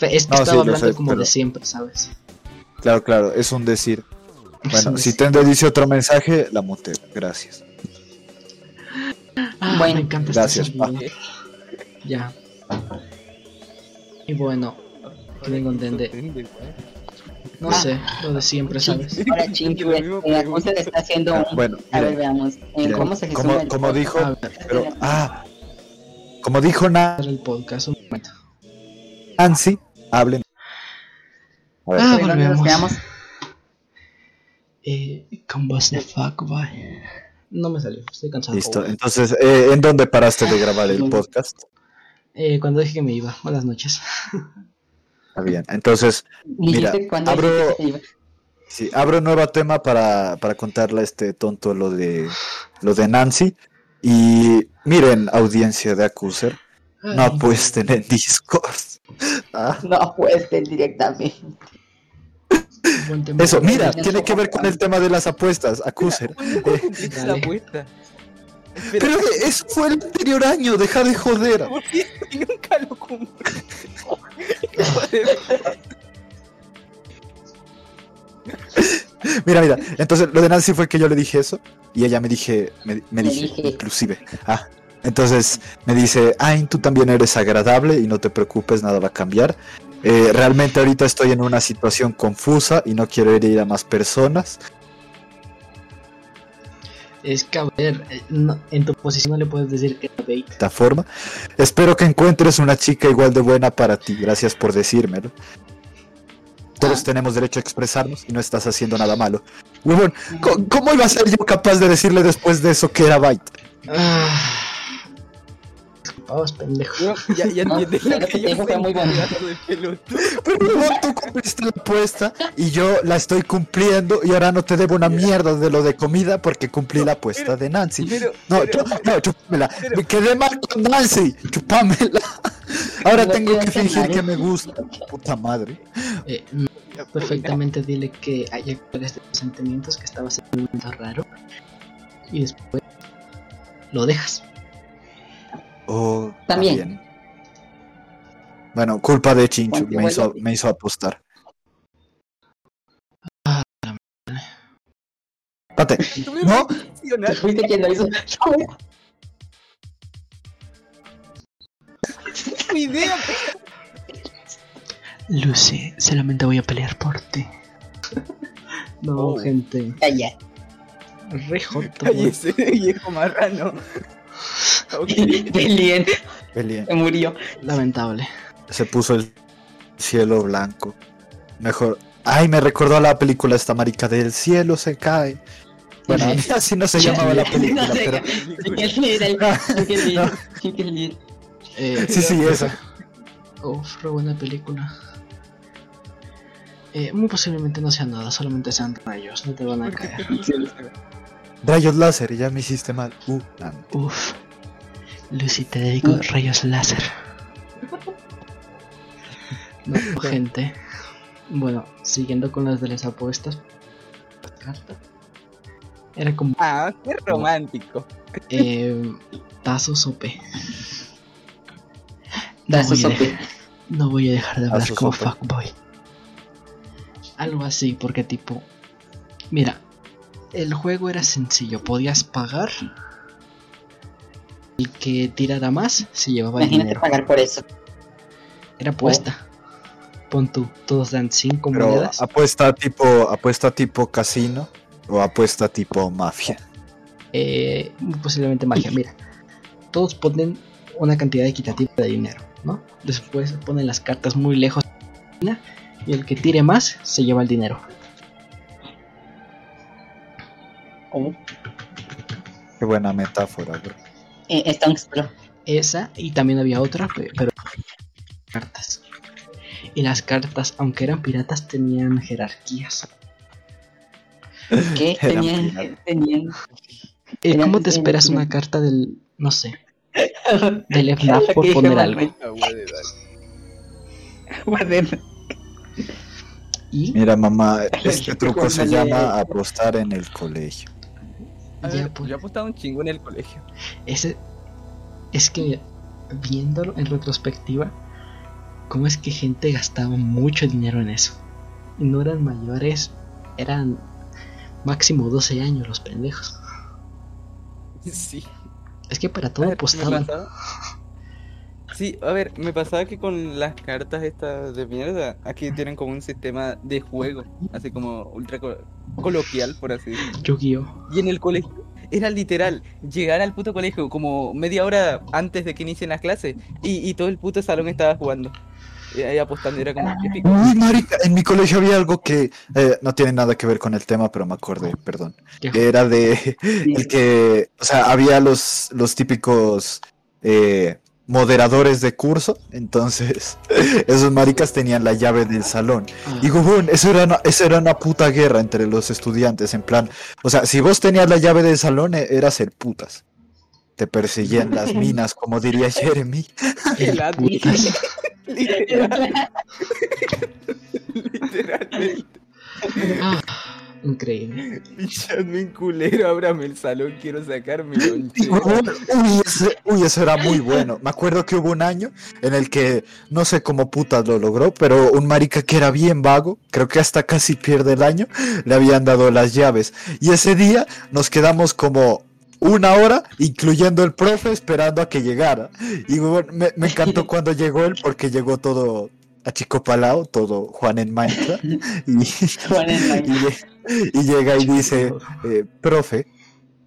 [SPEAKER 1] Es que
[SPEAKER 3] No, sí,
[SPEAKER 1] estaba
[SPEAKER 3] lo
[SPEAKER 1] hablando
[SPEAKER 3] sé,
[SPEAKER 1] como
[SPEAKER 3] pero-
[SPEAKER 1] de siempre, ¿sabes?
[SPEAKER 3] Claro, claro, es un decir. Bueno,
[SPEAKER 1] un
[SPEAKER 3] si
[SPEAKER 1] decir.
[SPEAKER 3] Tende dice otro mensaje, la muteo. Gracias.
[SPEAKER 1] Ah,
[SPEAKER 2] Bueno,
[SPEAKER 1] me encanta este
[SPEAKER 3] gracias,
[SPEAKER 1] sonido. Ya. Y bueno, que vengo a entender. No sé, lo de siempre, ¿sabes?
[SPEAKER 2] Ahora Chinchu, eh, Acuser está haciendo
[SPEAKER 3] Ah,
[SPEAKER 2] un...
[SPEAKER 3] bueno,
[SPEAKER 2] A ver, veamos. Eh,
[SPEAKER 3] miren,
[SPEAKER 2] ¿Cómo se
[SPEAKER 3] como, como dijo, pero, ah, como dijo Na-
[SPEAKER 1] el podcast un momento.
[SPEAKER 3] Nancy, hablen. A ver,
[SPEAKER 1] Ah,
[SPEAKER 2] ¿De dónde nos
[SPEAKER 1] volvemos.
[SPEAKER 2] quedamos?
[SPEAKER 1] Eh, con voz de fuckboy. No me salió, estoy cansado.
[SPEAKER 3] listo. Entonces, eh, ¿en dónde paraste de grabar el podcast?
[SPEAKER 1] Eh, cuando dije que me iba, buenas noches.
[SPEAKER 3] Está bien. Entonces, Mira, abro- sí, abro un nuevo tema para, para contarle a este tonto lo de lo de Nancy. Y miren, audiencia de Accuser, no apuesten en Discord. Ah,
[SPEAKER 2] No apuesten directamente.
[SPEAKER 3] Eso, mira, tiene que ver con el tema de las apuestas, Accuser. Eh,
[SPEAKER 4] la apuesta.
[SPEAKER 3] Pero eso fue el anterior año, deja de joder.
[SPEAKER 4] ¿por qué nunca lo cumplí?
[SPEAKER 3] Mira, mira, entonces lo de Nancy fue que yo le dije eso y ella me dije, me, me
[SPEAKER 2] Me
[SPEAKER 3] dije,
[SPEAKER 2] dije.
[SPEAKER 3] inclusive, ah, entonces me dice, ay, tú también eres agradable y no te preocupes, nada va a cambiar. Eh, realmente ahorita estoy en una situación confusa y no quiero herir a más personas.
[SPEAKER 1] Es que a ver, eh, no- en tu posición no le puedes decir que.
[SPEAKER 3] De esta forma, espero que encuentres una chica igual de buena para ti. Gracias por decírmelo. Todos
[SPEAKER 2] Ah.
[SPEAKER 3] tenemos derecho a expresarnos y no estás haciendo nada malo. Huevón, ¿cómo, cómo iba a ser yo capaz de decirle después de eso que era Byte?
[SPEAKER 1] Ah, voz, pendejo.
[SPEAKER 4] Bueno, ya, ya
[SPEAKER 2] No,
[SPEAKER 4] entiendes
[SPEAKER 2] lo que
[SPEAKER 4] yo
[SPEAKER 2] fue muy bonito.
[SPEAKER 3] Pero luego tú cumpliste la apuesta y yo la estoy cumpliendo y ahora no te debo una mierda de lo de comida porque cumplí la apuesta de Nancy.
[SPEAKER 4] Pero,
[SPEAKER 3] No,
[SPEAKER 4] pero-
[SPEAKER 3] chu- no, chúpamela.
[SPEAKER 4] pero-
[SPEAKER 3] Me quedé mal con Nancy. Chupámela. Ahora
[SPEAKER 2] No
[SPEAKER 3] tengo que fingir
[SPEAKER 2] mal.
[SPEAKER 3] que me gusta. Puta madre.
[SPEAKER 1] Eh, perfectamente dile que hay actuales de los sentimientos que estabas en un momento raro y después lo dejas.
[SPEAKER 3] Oh,
[SPEAKER 2] También.
[SPEAKER 3] bien. Bueno, culpa de Chinchu. Me hizo, me hizo apostar. Pate. No,
[SPEAKER 2] Fuiste quien lo hizo.
[SPEAKER 4] tu idea.
[SPEAKER 1] Lucy, solamente voy a pelear por ti. No,
[SPEAKER 4] Oh.
[SPEAKER 1] gente.
[SPEAKER 2] Calla.
[SPEAKER 1] Re joto,
[SPEAKER 4] Ay,
[SPEAKER 1] güey.
[SPEAKER 4] ese viejo marrano. Ok.
[SPEAKER 2] Pelien,
[SPEAKER 3] Peleen.
[SPEAKER 2] se murió.
[SPEAKER 1] Lamentable.
[SPEAKER 3] Se puso el cielo blanco. Mejor. Ay, me recordó a la película esta marica del cielo se cae. Bueno, así no se llamaba la película,
[SPEAKER 2] No sé,
[SPEAKER 3] pero.
[SPEAKER 2] ¿Quién era el- quién era el- quién era el-
[SPEAKER 1] Eh,
[SPEAKER 3] Sí, sí, esa.
[SPEAKER 1] Uf, re buena película. Eh, muy posiblemente no sea nada, solamente sean rayos, no te van a caer.
[SPEAKER 3] Rayos láser, ya me hiciste mal. Uh,
[SPEAKER 1] Uf. Lucy, te dedico rayos láser. No, gente. Bueno, siguiendo con las de las apuestas. Era como
[SPEAKER 4] Ah, qué romántico.
[SPEAKER 1] eh, tazos OP. No voy, a dejar, no voy a dejar de hablar como fuckboy. Algo así, porque tipo. Mira, el juego era sencillo, podías pagar. El que tirara más se llevaba el
[SPEAKER 2] Imagínate
[SPEAKER 1] dinero.
[SPEAKER 2] pagar por eso.
[SPEAKER 1] Era apuesta. Pon tú, todos dan 5
[SPEAKER 3] Pero
[SPEAKER 1] monedas.
[SPEAKER 3] apuesta tipo, apuesta tipo casino o apuesta tipo mafia.
[SPEAKER 1] Eh, posiblemente magia. Mira, todos ponen una cantidad equitativa de dinero, ¿no? Después ponen las cartas muy lejos de la esquina, y el que tire más se lleva el dinero.
[SPEAKER 3] Qué buena metáfora, bro.
[SPEAKER 2] Eh.
[SPEAKER 1] Esa y también había otra, pe- pero cartas. Y las cartas, aunque eran piratas, tenían jerarquías.
[SPEAKER 2] ¿Qué? Tenían, tenían.
[SPEAKER 1] Eh,
[SPEAKER 2] Eran-
[SPEAKER 1] ¿Cómo te esperas una carta del, no sé, del FNAF por
[SPEAKER 2] ¿Qué
[SPEAKER 1] poner algo? Y
[SPEAKER 3] Mira, mamá, este truco se llama apostar en el colegio.
[SPEAKER 1] Ya, pues.
[SPEAKER 4] Yo apostaba un chingo en el colegio.
[SPEAKER 1] ese es que viéndolo en retrospectiva, cómo es que gente gastaba mucho dinero en eso. Y no eran mayores, eran máximo 12 años los pendejos.
[SPEAKER 4] Sí.
[SPEAKER 1] Es que para todo apostaban.
[SPEAKER 4] Sí, a ver, me pasaba que con las cartas estas de mierda, aquí tienen como un sistema de juego, así como ultra co- coloquial, por así decirlo.
[SPEAKER 1] Yu-Gi-Oh!
[SPEAKER 4] Y en el colegio era literal llegar al puto colegio como media hora antes de que inicien las clases y, y todo el puto salón estaba jugando. Y ahí apostando, era como épico.
[SPEAKER 3] Uy, marica, en mi colegio había algo que eh, no tiene nada que ver con el tema, pero me acordé, perdón.
[SPEAKER 1] ¿Qué?
[SPEAKER 3] Era de el que, o sea, había los, los típicos eh, moderadores de curso, entonces esos maricas tenían la llave del salón.
[SPEAKER 1] Ah,
[SPEAKER 3] Y huevón, eso era, una, eso era una puta guerra entre los estudiantes, en plan, o sea, si vos tenías la llave del salón, eh, era ser putas. Te perseguían las minas, como diría Jeremy.
[SPEAKER 1] el
[SPEAKER 4] la
[SPEAKER 1] putas.
[SPEAKER 4] Literal. Literalmente.
[SPEAKER 1] Increíble.
[SPEAKER 4] Pichadme en culero, ábrame el salón, quiero sacarme
[SPEAKER 3] uy, ese- uy, eso era muy bueno. Me acuerdo que hubo un año en el que no sé cómo putas lo logró, pero un marica que era bien vago, creo que hasta casi pierde el año, le habían dado las llaves. Y ese día nos quedamos como una hora, incluyendo el profe, esperando a que llegara. Y me encantó cuando llegó él, porque llegó todo achicopalado, todo Juan en Minecraft. Y,
[SPEAKER 2] Juan en Minecraft.
[SPEAKER 3] y lle- y llega y dice, eh, profe,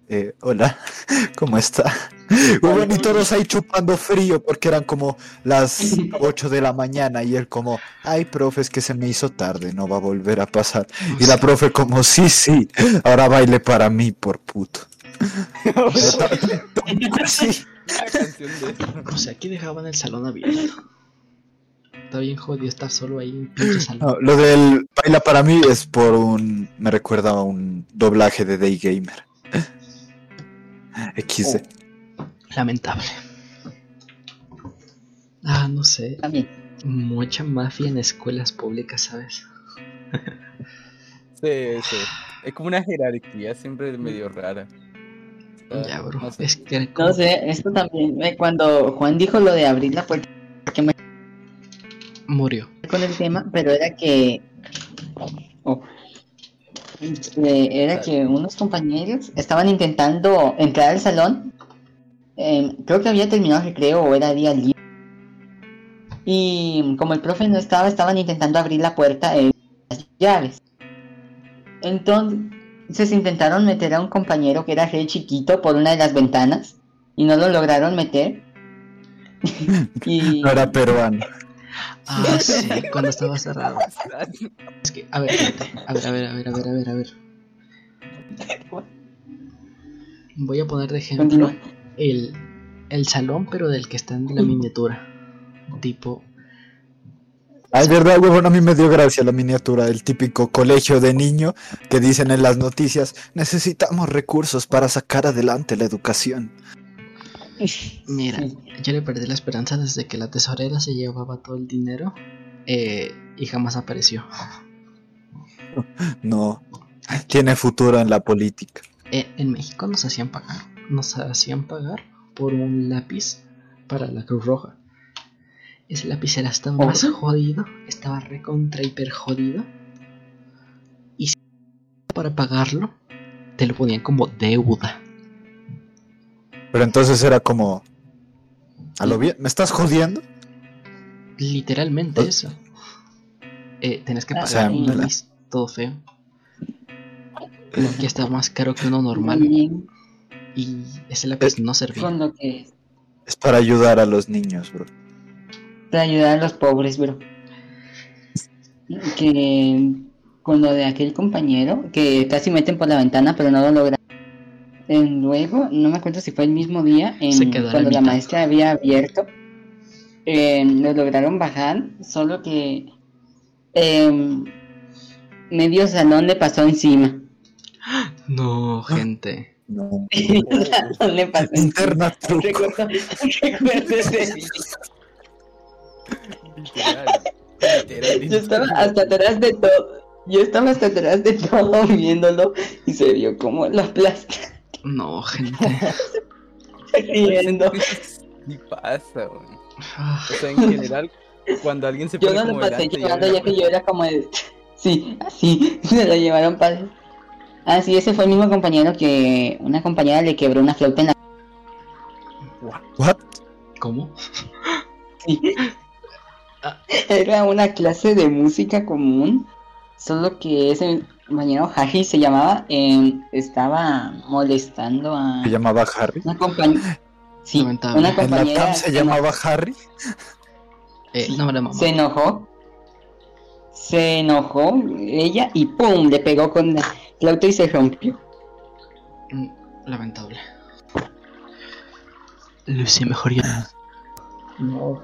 [SPEAKER 3] eh, hola, ¿cómo está? Y todos ahí chupando frío porque eran como las 8 de la mañana y él como, ay, profe, es que se me hizo tarde, no va a volver a pasar. Y la profe como, sí, sí, ahora baile para mí por puto. Sí.
[SPEAKER 1] O sea, aquí dejaban el salón abierto. Está bien jodido estar solo ahí en un pinche salón.
[SPEAKER 3] No, lo del baila para mí es por un. Me recuerda a un doblaje de Day Gamer. XD.
[SPEAKER 1] Lamentable. Ah, no sé.
[SPEAKER 2] También.
[SPEAKER 1] Mucha mafia en escuelas públicas, ¿sabes?
[SPEAKER 4] Sí, sí. Es como una jerarquía siempre medio rara.
[SPEAKER 1] Ya, bro.
[SPEAKER 4] no sé.
[SPEAKER 1] Es que como-
[SPEAKER 2] No sé, esto también. eh, Cuando Juan dijo lo de abrir la puerta
[SPEAKER 1] murió.
[SPEAKER 2] con el tema, pero era que. oh, eh, era que unos compañeros estaban intentando entrar al salón. eh, creo que había terminado el recreo o era día libre. Y como el profe no estaba, estaban intentando abrir la puerta eh, las llaves. Entonces intentaron meter a un compañero que era re chiquito por una de las ventanas y no lo lograron meter. y
[SPEAKER 3] No era peruano.
[SPEAKER 1] Ah, sí, cuando estaba cerrado. Es que, a ver, a ver, a ver, a ver, a ver, a ver, a ver. Voy a poner de ejemplo el, el salón, pero del que está en la miniatura. Tipo,
[SPEAKER 3] Ay, verdad, huevón, a mí me dio gracia la miniatura, el típico colegio de niño que dicen en las noticias, necesitamos recursos para sacar adelante la educación.
[SPEAKER 1] mira, yo le perdí la esperanza desde que la tesorera se llevaba todo el dinero eh, y jamás apareció.
[SPEAKER 3] No, tiene futuro en la política.
[SPEAKER 1] Eh, en México nos hacían pagar, nos hacían pagar por un lápiz para la Cruz Roja. Ese lápiz era hasta más
[SPEAKER 2] ¿Oh?
[SPEAKER 1] jodido, estaba recontra hiper jodido. Y si para pagarlo, te lo ponían como deuda.
[SPEAKER 3] Pero entonces era como... ¿A lo bien? ¿Me estás jodiendo?
[SPEAKER 1] Literalmente
[SPEAKER 3] Pues-
[SPEAKER 1] eso. Eh, tenés que
[SPEAKER 2] Ah,
[SPEAKER 1] pagar
[SPEAKER 3] sea,
[SPEAKER 1] un
[SPEAKER 3] la-
[SPEAKER 1] lápiz todo feo. Que estaba más caro que uno normal. Y ese lápiz no servía.
[SPEAKER 2] con lo que
[SPEAKER 3] Es para ayudar a los niños, bro.
[SPEAKER 2] para ayudar a los pobres, bro. Que con lo de aquel compañero que casi meten por la ventana, pero no lo lograron. Luego, no me acuerdo si fue el mismo día, en-
[SPEAKER 1] la
[SPEAKER 2] cuando la maestra había abierto, eh, lo lograron bajar, solo que em, medio salón le pasó encima.
[SPEAKER 1] No, gente.
[SPEAKER 3] No.
[SPEAKER 2] Salón le pasó encima. Recuerdo, recuerdo ese Yo estaba hasta atrás de todo. Yo estaba hasta atrás de todo viéndolo y se vio como la plasta
[SPEAKER 1] No, gente.
[SPEAKER 2] riendo.
[SPEAKER 4] Sí pasa, güey.
[SPEAKER 1] Ah,
[SPEAKER 4] O sea, en general, cuando alguien se
[SPEAKER 2] Yo
[SPEAKER 4] pone
[SPEAKER 2] no lo pasé
[SPEAKER 4] abre
[SPEAKER 2] ya que yo era como de... Sí, así, se lo llevaron para... Ah, sí, ese fue el mismo compañero que una compañera le quebró una flauta en la...
[SPEAKER 3] What?
[SPEAKER 1] ¿Cómo?
[SPEAKER 2] Sí. Era una clase de música común, solo que ese compañero Harry se llamaba, eh, estaba molestando a
[SPEAKER 3] ¿Se llamaba Harry?
[SPEAKER 2] una compañera... Sí,
[SPEAKER 1] Lamentable.
[SPEAKER 2] una
[SPEAKER 3] ¿En la
[SPEAKER 2] compañera
[SPEAKER 3] TAM se
[SPEAKER 2] se
[SPEAKER 3] llamaba Harry?
[SPEAKER 1] Eh, no me la
[SPEAKER 2] se enojó. Se enojó ella y ¡pum! Le pegó con la flauta y se rompió.
[SPEAKER 1] Mm, Lamentable. Lucy, mejor ya.
[SPEAKER 2] No,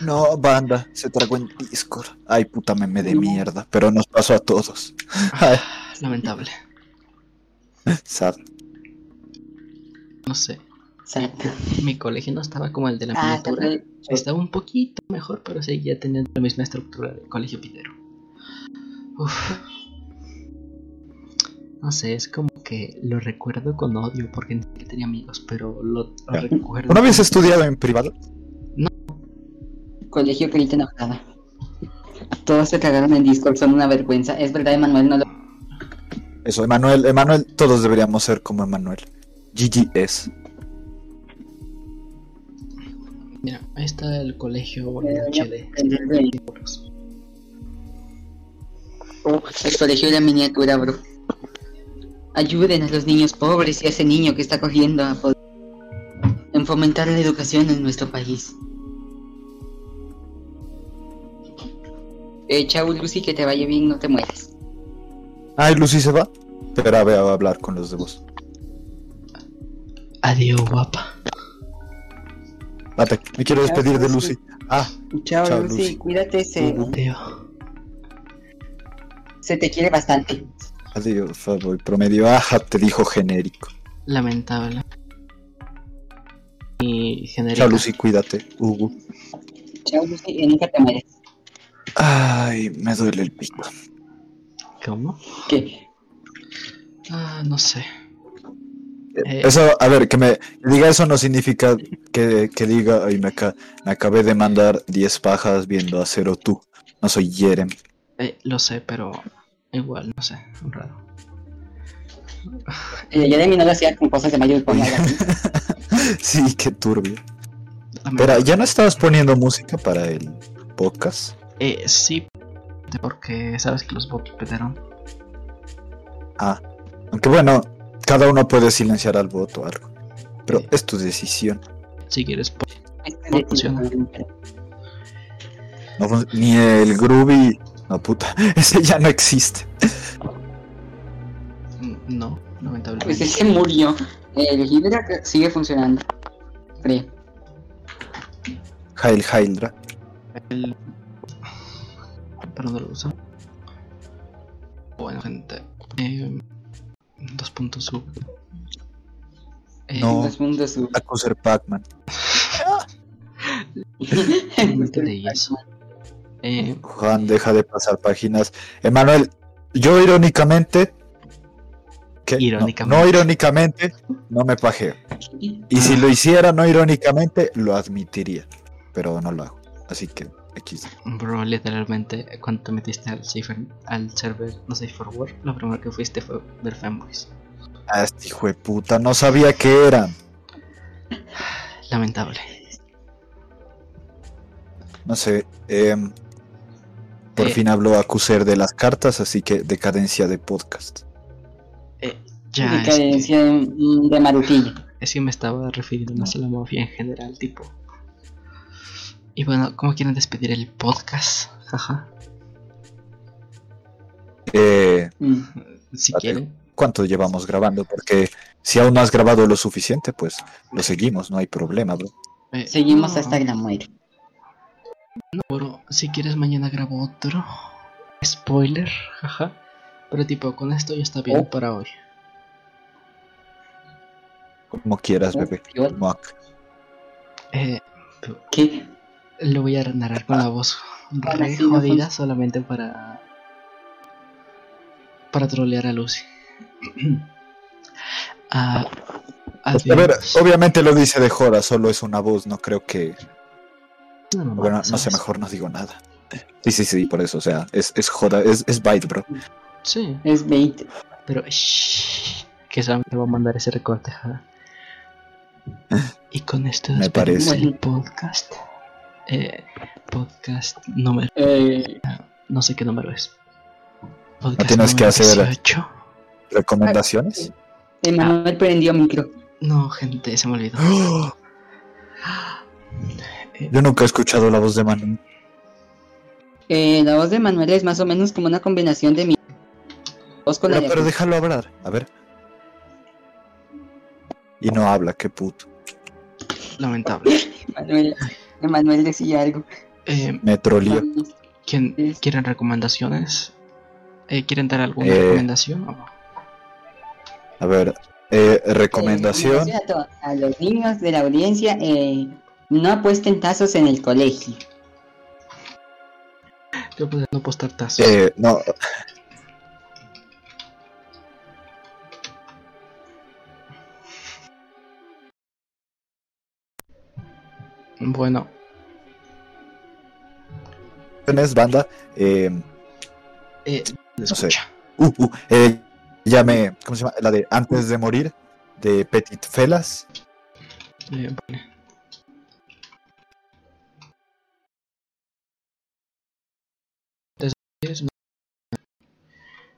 [SPEAKER 3] No, banda, se tragó en Discord. Ay, puta meme de mierda, pero nos pasó a todos. Ay,
[SPEAKER 1] Lamentable.
[SPEAKER 3] sad.
[SPEAKER 1] No sé.
[SPEAKER 2] Exacto.
[SPEAKER 1] Mi colegio no estaba como el de la
[SPEAKER 2] Ah,
[SPEAKER 1] miniatura.
[SPEAKER 2] también-
[SPEAKER 1] Estaba un poquito mejor, pero seguía teniendo la misma estructura del colegio pitero. Uf. No sé, es como que lo recuerdo con odio porque ni siquiera tenía amigos, pero lo, lo recuerdo.
[SPEAKER 3] ¿Una habías estudiado en privado?
[SPEAKER 2] Colegio Carita Enojada. Todos se cagaron en Discord, son una vergüenza. Es verdad, Emanuel no lo.
[SPEAKER 3] Eso, Emanuel, Emanuel, todos deberíamos ser como Emanuel. GGS.
[SPEAKER 1] Mira, ahí está el colegio. HD.
[SPEAKER 2] El colegio de la miniatura, bro. Ayuden a los niños pobres y a ese niño que está cogiendo a poder en fomentar la educación en nuestro país. Eh, chao Lucy, que te vaya bien, no te mueras.
[SPEAKER 3] Ay, Lucy se va. Pero ver, a hablar con los de vos.
[SPEAKER 1] Adiós, guapa.
[SPEAKER 3] Bata, me quiero despedir de Lucy. Ah,
[SPEAKER 2] Chao,
[SPEAKER 3] Chao,
[SPEAKER 2] Lucy.
[SPEAKER 3] Lucy.
[SPEAKER 2] Cuídate, se,
[SPEAKER 3] Ujú.
[SPEAKER 1] Tío,
[SPEAKER 2] se te quiere bastante.
[SPEAKER 3] adiós, favor. Promedio, ajá, te dijo genérico.
[SPEAKER 1] lamentable. Y genérica.
[SPEAKER 3] Chao, Lucy, cuídate. Hugo.
[SPEAKER 2] Chao, Lucy, y nunca te mueres.
[SPEAKER 3] Ay, me duele el pico.
[SPEAKER 1] ¿Cómo?
[SPEAKER 2] ¿Qué?
[SPEAKER 1] Ah, no sé. Eh.
[SPEAKER 3] Eso, a ver, que me diga eso no significa que, que diga, ay, me, me acabé de mandar 10 pajas viendo a Cero tú. No soy Jerem.
[SPEAKER 1] Eh, lo sé, pero igual, no sé, raro.
[SPEAKER 2] Eh, mí no lo hacía con cosas de mayor.
[SPEAKER 3] Sí, qué turbio. Pero,
[SPEAKER 1] Lamentable.
[SPEAKER 3] ¿ya no estabas poniendo música para el podcast?
[SPEAKER 1] Eh, sí, porque sabes que los bots petaron.
[SPEAKER 3] Ah, aunque bueno, cada uno puede silenciar al voto o algo. Pero
[SPEAKER 1] Sí.
[SPEAKER 3] es tu decisión.
[SPEAKER 1] Si quieres,
[SPEAKER 2] No
[SPEAKER 1] funciona.
[SPEAKER 3] No ni el Groovy. No, puta. Ese ya no existe.
[SPEAKER 1] mm, no,
[SPEAKER 2] Pues
[SPEAKER 1] lamentablemente.
[SPEAKER 2] ese murió. El Hydra sigue funcionando. Creo.
[SPEAKER 3] Hail Hydra.
[SPEAKER 1] El... ¿Para dónde lo uso? Bueno, gente. Eh, dos puntos sub. Eh,
[SPEAKER 3] No.
[SPEAKER 2] Dos mundos sub.
[SPEAKER 3] Pac-Man.
[SPEAKER 1] eso. Eh,
[SPEAKER 3] Juan, deja de pasar páginas. Emanuel, yo irónicamente. que- no-
[SPEAKER 1] Irónicamente.
[SPEAKER 3] No, irónicamente, no me pajeo. Y si lo hiciera no irónicamente, lo admitiría. Pero no lo hago. Así que, X.
[SPEAKER 1] bro, literalmente, cuando te metiste al, cipher, al server, no sé, forward, lo primero que fuiste fue ver fanboys.
[SPEAKER 3] Ah, este hijo de puta, no sabía qué eran.
[SPEAKER 1] Lamentable.
[SPEAKER 3] No sé. em, por
[SPEAKER 1] Eh.
[SPEAKER 3] fin habló Accuser de las cartas, así que decadencia de podcast.
[SPEAKER 1] Eh, ya, es que,
[SPEAKER 2] Decadencia de, mm, de Marutilla.
[SPEAKER 1] es que me estaba refiriendo más a la mafia en general, tipo. Y bueno, ¿cómo quieren despedir el podcast? Jaja.
[SPEAKER 3] Eh,
[SPEAKER 2] Mm.
[SPEAKER 1] Si quieren.
[SPEAKER 3] ¿Cuánto llevamos grabando? Porque si aún no has grabado lo suficiente, pues lo seguimos, no hay problema, bro.
[SPEAKER 1] Eh,
[SPEAKER 2] Seguimos
[SPEAKER 1] no,
[SPEAKER 2] hasta la muerte.
[SPEAKER 1] No, bro, si quieres mañana grabo otro. Spoiler, jaja. Pero tipo, con esto ya está bien
[SPEAKER 2] Oh.
[SPEAKER 1] para hoy.
[SPEAKER 3] Como quieras, bebé.
[SPEAKER 2] Yo-
[SPEAKER 3] Muac.
[SPEAKER 1] Eh,
[SPEAKER 2] ¿Qué?
[SPEAKER 1] Lo voy a narrar con la voz re jodida solamente para. para trolear a Lucy. Ah,
[SPEAKER 3] A ver, obviamente lo dice de joda, solo es una voz, no creo que...
[SPEAKER 1] No, no,
[SPEAKER 3] Bueno, no sé, mejor no digo nada. Sí, sí, sí, por eso, o sea, es, es joda, es, es bite, bro.
[SPEAKER 1] Sí,
[SPEAKER 2] Es bait.
[SPEAKER 1] pero. shh, que solamente voy a mandar ese recorte, jaja. Y con esto despedimos el podcast. Eh, podcast número.
[SPEAKER 2] Eh,
[SPEAKER 1] No sé qué número es. Podcast
[SPEAKER 3] tienes que
[SPEAKER 1] número
[SPEAKER 3] hacer-
[SPEAKER 1] 18.
[SPEAKER 3] ¿Recomendaciones?
[SPEAKER 2] Emanuel prendió micro.
[SPEAKER 1] No, gente, se me olvidó.
[SPEAKER 3] Yo nunca he escuchado la voz de Manu.
[SPEAKER 2] Eh, la voz de Manuel es más o menos como una combinación de mi voz con la
[SPEAKER 3] Pero,
[SPEAKER 2] de
[SPEAKER 3] pero déjalo hablar, a ver. Y no habla, qué puto.
[SPEAKER 1] lamentable.
[SPEAKER 2] Emanuel. Emanuel decía algo.
[SPEAKER 1] Eh,
[SPEAKER 3] Me troleó.
[SPEAKER 1] ¿quién,
[SPEAKER 2] Es-
[SPEAKER 1] ¿Quieren recomendaciones? Eh, ¿Quieren dar alguna
[SPEAKER 3] Eh,
[SPEAKER 1] recomendación? o no?
[SPEAKER 3] A ver, eh,
[SPEAKER 2] Eh,
[SPEAKER 3] recomendación.
[SPEAKER 2] recomendación a, to- a los niños de la audiencia, eh, no apuesten tazos en el colegio.
[SPEAKER 1] Yo puedo no postar tazos.
[SPEAKER 3] Eh, no,
[SPEAKER 1] Bueno,
[SPEAKER 3] es banda. Eh,
[SPEAKER 1] eh,
[SPEAKER 3] No sé. uh, uh, eh, ya me. ¿Cómo se llama? La de Antes de morir, de Petit Felas.
[SPEAKER 1] Eh, vale. Entonces,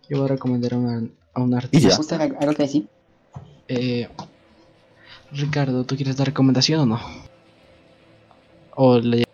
[SPEAKER 1] Yo voy a recomendar a, una- a un artista.
[SPEAKER 2] ¿Gusta algo que decir?
[SPEAKER 1] Eh, Ricardo, ¿tú quieres dar recomendación o no? O le digo yo.